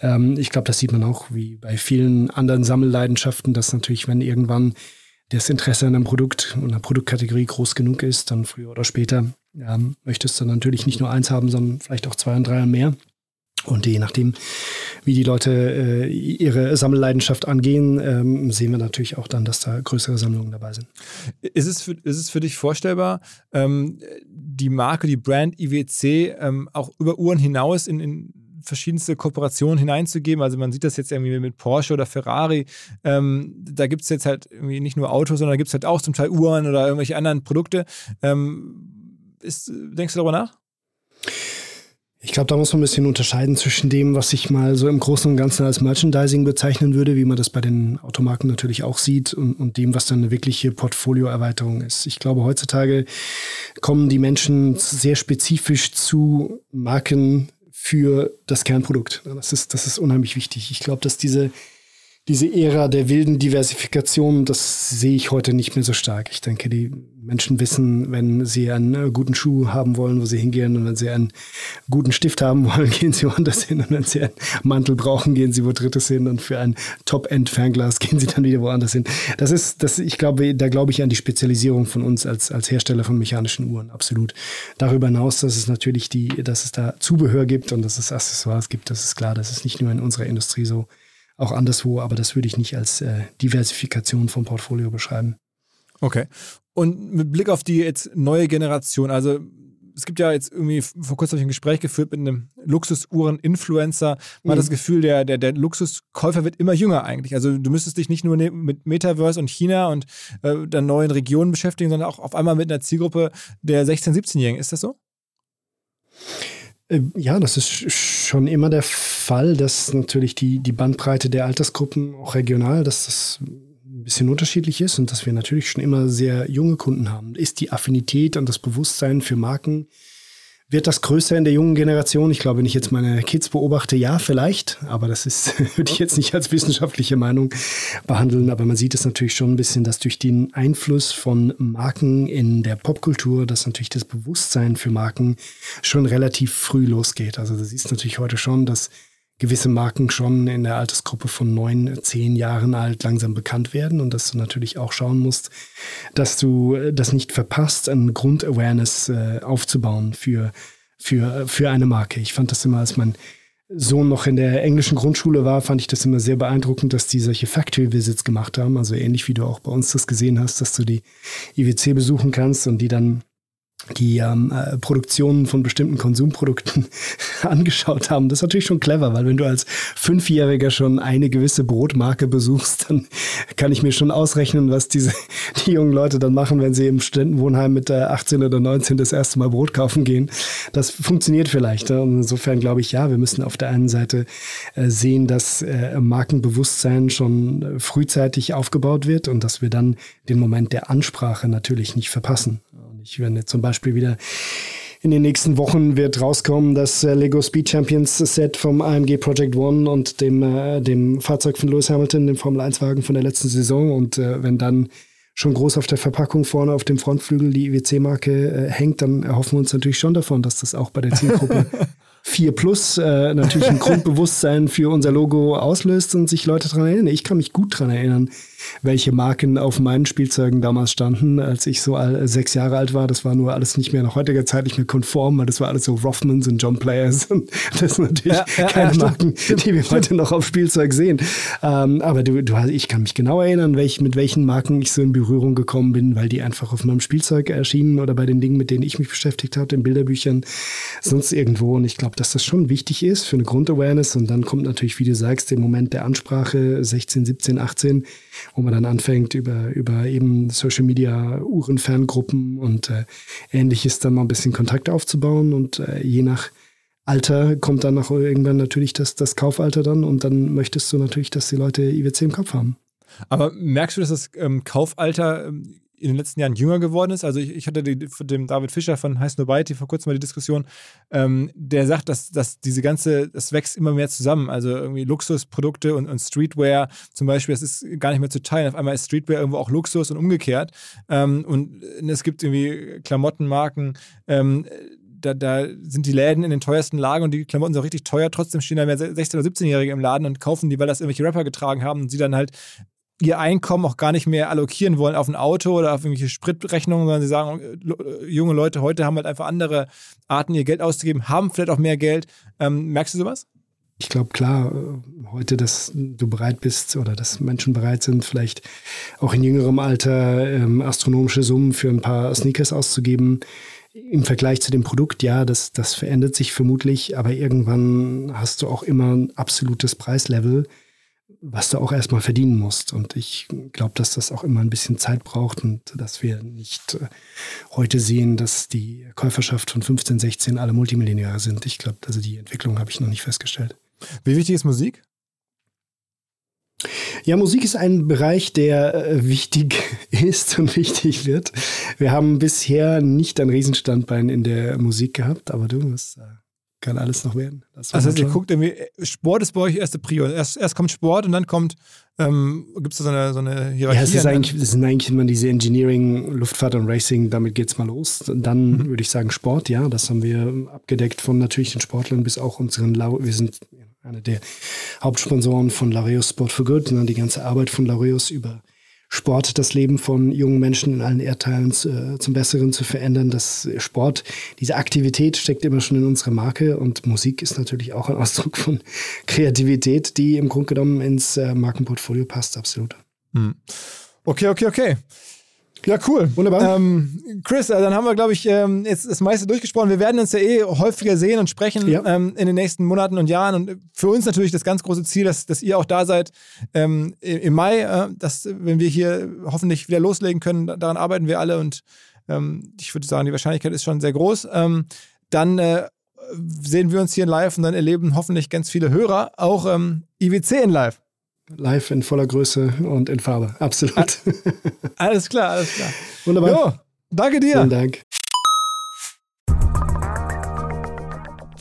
Ähm, ich glaube, das sieht man auch wie bei vielen anderen Sammelleidenschaften, dass natürlich, wenn irgendwann das Interesse an einem Produkt und einer Produktkategorie groß genug ist, dann früher oder später ähm, möchtest du natürlich nicht nur eins haben, sondern vielleicht auch zwei und drei und mehr. Und je nachdem, wie die Leute äh, ihre Sammelleidenschaft angehen, ähm, sehen wir natürlich auch dann, dass da größere Sammlungen dabei sind. Ist es für, ist es für dich vorstellbar, ähm, die Marke, die Brand IWC ähm, auch über Uhren hinaus in, in verschiedenste Kooperationen hineinzugeben. Also man sieht das jetzt irgendwie mit Porsche oder Ferrari. Ähm, da gibt es jetzt halt irgendwie nicht nur Autos, sondern gibt es halt auch zum Teil Uhren oder irgendwelche anderen Produkte. Ähm, ist, denkst du darüber nach? Ich glaube, da muss man ein bisschen unterscheiden zwischen dem, was ich mal so im Großen und Ganzen als Merchandising bezeichnen würde, wie man das bei den Automarken natürlich auch sieht, und, und dem, was dann eine wirkliche Portfolioerweiterung ist. Ich glaube, heutzutage kommen die Menschen sehr spezifisch zu Marken für das Kernprodukt. Das ist, das ist unheimlich wichtig. Ich glaube, dass diese diese Ära der wilden Diversifikation, das sehe ich heute nicht mehr so stark. Ich denke, die Menschen wissen, wenn sie einen äh, guten Schuh haben wollen, wo sie hingehen und wenn sie einen guten Stift haben wollen, gehen sie woanders hin und wenn sie einen Mantel brauchen, gehen sie wo drittes hin und für ein Top-End-Fernglas gehen sie dann wieder woanders hin. Das ist, das, ich glaube, da glaube ich an die Spezialisierung von uns als, als Hersteller von mechanischen Uhren, absolut. Darüber hinaus, dass es natürlich die, dass es da Zubehör gibt und dass es Accessoires gibt, das ist klar, das ist nicht nur in unserer Industrie so auch anderswo, aber das würde ich nicht als äh, Diversifikation vom Portfolio beschreiben. Okay. Und mit Blick auf die jetzt neue Generation, also es gibt ja jetzt irgendwie, vor kurzem habe ich ein Gespräch geführt mit einem Luxusuhren-Influencer. Man mhm. hat das Gefühl, der, der, der Luxuskäufer wird immer jünger eigentlich. Also du müsstest dich nicht nur ne, mit Metaverse und China und äh, der neuen Regionen beschäftigen, sondern auch auf einmal mit einer Zielgruppe der 16-, 17-Jährigen. Ist das so? Äh, ja, das ist schon immer der Fall, dass natürlich die, die Bandbreite der Altersgruppen auch regional, dass das ein bisschen unterschiedlich ist und dass wir natürlich schon immer sehr junge Kunden haben. Ist die Affinität und das Bewusstsein für Marken wird das größer in der jungen Generation? Ich glaube, wenn ich jetzt meine Kids beobachte, ja, vielleicht, aber das ist, würde ich jetzt nicht als wissenschaftliche Meinung behandeln. Aber man sieht es natürlich schon ein bisschen, dass durch den Einfluss von Marken in der Popkultur, dass natürlich das Bewusstsein für Marken schon relativ früh losgeht. Also du siehst natürlich heute schon, dass gewisse Marken schon in der Altersgruppe von neun, zehn Jahren alt langsam bekannt werden und dass du natürlich auch schauen musst, dass du das nicht verpasst, ein Grundawareness äh, aufzubauen für, für, für eine Marke. Ich fand das immer, als mein Sohn noch in der englischen Grundschule war, fand ich das immer sehr beeindruckend, dass die solche Factory Visits gemacht haben. Also ähnlich wie du auch bei uns das gesehen hast, dass du die IWC besuchen kannst und die dann die ähm, äh, Produktionen von bestimmten Konsumprodukten angeschaut haben. Das ist natürlich schon clever, weil wenn du als Fünfjähriger schon eine gewisse Brotmarke besuchst, dann kann ich mir schon ausrechnen, was diese die jungen Leute dann machen, wenn sie im Studentenwohnheim mit äh, 18 oder 19 das erste Mal Brot kaufen gehen. Das funktioniert vielleicht. Ne? Und insofern glaube ich, ja, wir müssen auf der einen Seite äh, sehen, dass äh, Markenbewusstsein schon frühzeitig aufgebaut wird und dass wir dann den Moment der Ansprache natürlich nicht verpassen. Ich werde zum Beispiel wieder in den nächsten Wochen wird rauskommen, das äh, Lego Speed Champions Set vom AMG Project One und dem, äh, dem Fahrzeug von Lewis Hamilton, dem Formel 1 Wagen von der letzten Saison. Und äh, wenn dann schon groß auf der Verpackung vorne auf dem Frontflügel die IWC-Marke äh, hängt, dann erhoffen wir uns natürlich schon davon, dass das auch bei der Zielgruppe 4 Plus äh, natürlich ein Grundbewusstsein für unser Logo auslöst und sich Leute daran erinnern. Ich kann mich gut daran erinnern, welche Marken auf meinen Spielzeugen damals standen, als ich so all, sechs Jahre alt war. Das war nur alles nicht mehr nach heutiger Zeit nicht mehr konform, weil das war alles so Rothmans und John Players. Und das sind natürlich ja, ja, keine ja, Marken, die wir heute noch auf Spielzeug sehen. Ähm, aber du, du, ich kann mich genau erinnern, welch, mit welchen Marken ich so in Berührung gekommen bin, weil die einfach auf meinem Spielzeug erschienen oder bei den Dingen, mit denen ich mich beschäftigt habe, in Bilderbüchern, sonst irgendwo. Und ich glaube, dass das schon wichtig ist für eine Grundawareness. Und dann kommt natürlich, wie du sagst, der Moment der Ansprache 16, 17, 18 wo man dann anfängt, über, über eben Social Media, Uhrenferngruppen und äh, ähnliches dann mal ein bisschen Kontakt aufzubauen. Und äh, je nach Alter kommt dann noch irgendwann natürlich das, das Kaufalter dann und dann möchtest du natürlich, dass die Leute IWC im Kopf haben. Aber merkst du, dass das ähm, Kaufalter ähm, in den letzten Jahren jünger geworden ist. Also ich, ich hatte die, dem David Fischer von Heiß Nobody vor kurzem mal die Diskussion, ähm, der sagt, dass, dass diese ganze, das wächst immer mehr zusammen. Also irgendwie Luxusprodukte und, und Streetwear zum Beispiel, das ist gar nicht mehr zu teilen. Auf einmal ist Streetwear irgendwo auch Luxus und umgekehrt. Ähm, und es gibt irgendwie Klamottenmarken, ähm, da, da, sind die Läden in den teuersten Lagen und die Klamotten sind auch richtig teuer. Trotzdem stehen da mehr 16- oder 17-Jährige im Laden und kaufen die, weil das irgendwelche Rapper getragen haben und sie dann halt ihr Einkommen auch gar nicht mehr allokieren wollen auf ein Auto oder auf irgendwelche Spritrechnungen, sondern sie sagen, äh, junge Leute heute haben halt einfach andere Arten, ihr Geld auszugeben, haben vielleicht auch mehr Geld. Ähm, merkst du sowas? ich glaube, klar, äh, heute, dass du bereit bist oder dass Menschen bereit sind, vielleicht auch in jüngerem Alter ähm, astronomische Summen für ein paar Sneakers auszugeben. Im Vergleich zu dem Produkt, ja, das, das verändert sich vermutlich, aber irgendwann hast du auch immer ein absolutes Preislevel, was du auch erstmal verdienen musst. Und ich glaube, dass das auch immer ein bisschen Zeit braucht und dass wir nicht äh, heute sehen, dass die Käuferschaft von 15, 16 alle Multimillionäre sind. Ich glaube, also die Entwicklung habe ich noch nicht festgestellt. Wie wichtig ist Musik? Ja, Musik ist ein Bereich, der äh, wichtig ist und wichtig wird. Wir haben bisher nicht ein Riesenstandbein in der Musik gehabt, aber du, das äh, kann alles noch werden. Also ihr guckt irgendwie, Sport ist bei euch erste Prio. Erst, erst kommt Sport und dann kommt, ähm, gibt es da so eine, so eine Hierarchie? Ja, es, ist eigentlich, es sind eigentlich immer diese Engineering, Luftfahrt und Racing, damit geht es mal los. Dann mhm. würde ich sagen Sport, ja, das haben wir abgedeckt von natürlich den Sportlern bis auch unseren, Lau wir sind einer der Hauptsponsoren von Laureus Sport for Good, ne, die ganze Arbeit von Laureus über Sport das Leben von jungen Menschen in allen Erdteilen äh, zum Besseren zu verändern. Das Sport, diese Aktivität steckt immer schon in unserer Marke und Musik ist natürlich auch ein Ausdruck von Kreativität, die im Grunde genommen ins äh, Markenportfolio passt, absolut. Hm. Okay, okay, okay. Ja, cool. Wunderbar. Ähm, Chris, äh, dann haben wir, glaube ich, ähm, jetzt das meiste durchgesprochen. Wir werden uns ja eh häufiger sehen und sprechen ja. ähm, in den nächsten Monaten und Jahren. Und für uns natürlich das ganz große Ziel, dass, dass ihr auch da seid ähm, im Mai, äh, dass, wenn wir hier hoffentlich wieder loslegen können, daran arbeiten wir alle. Und ähm, ich würde sagen, die Wahrscheinlichkeit ist schon sehr groß. Dann äh, sehen wir uns hier in live und dann erleben hoffentlich ganz viele Hörer auch IWC in live live in voller Größe und in Farbe. Absolut. Alles klar, alles klar. Wunderbar. Jo, danke dir. Vielen Dank.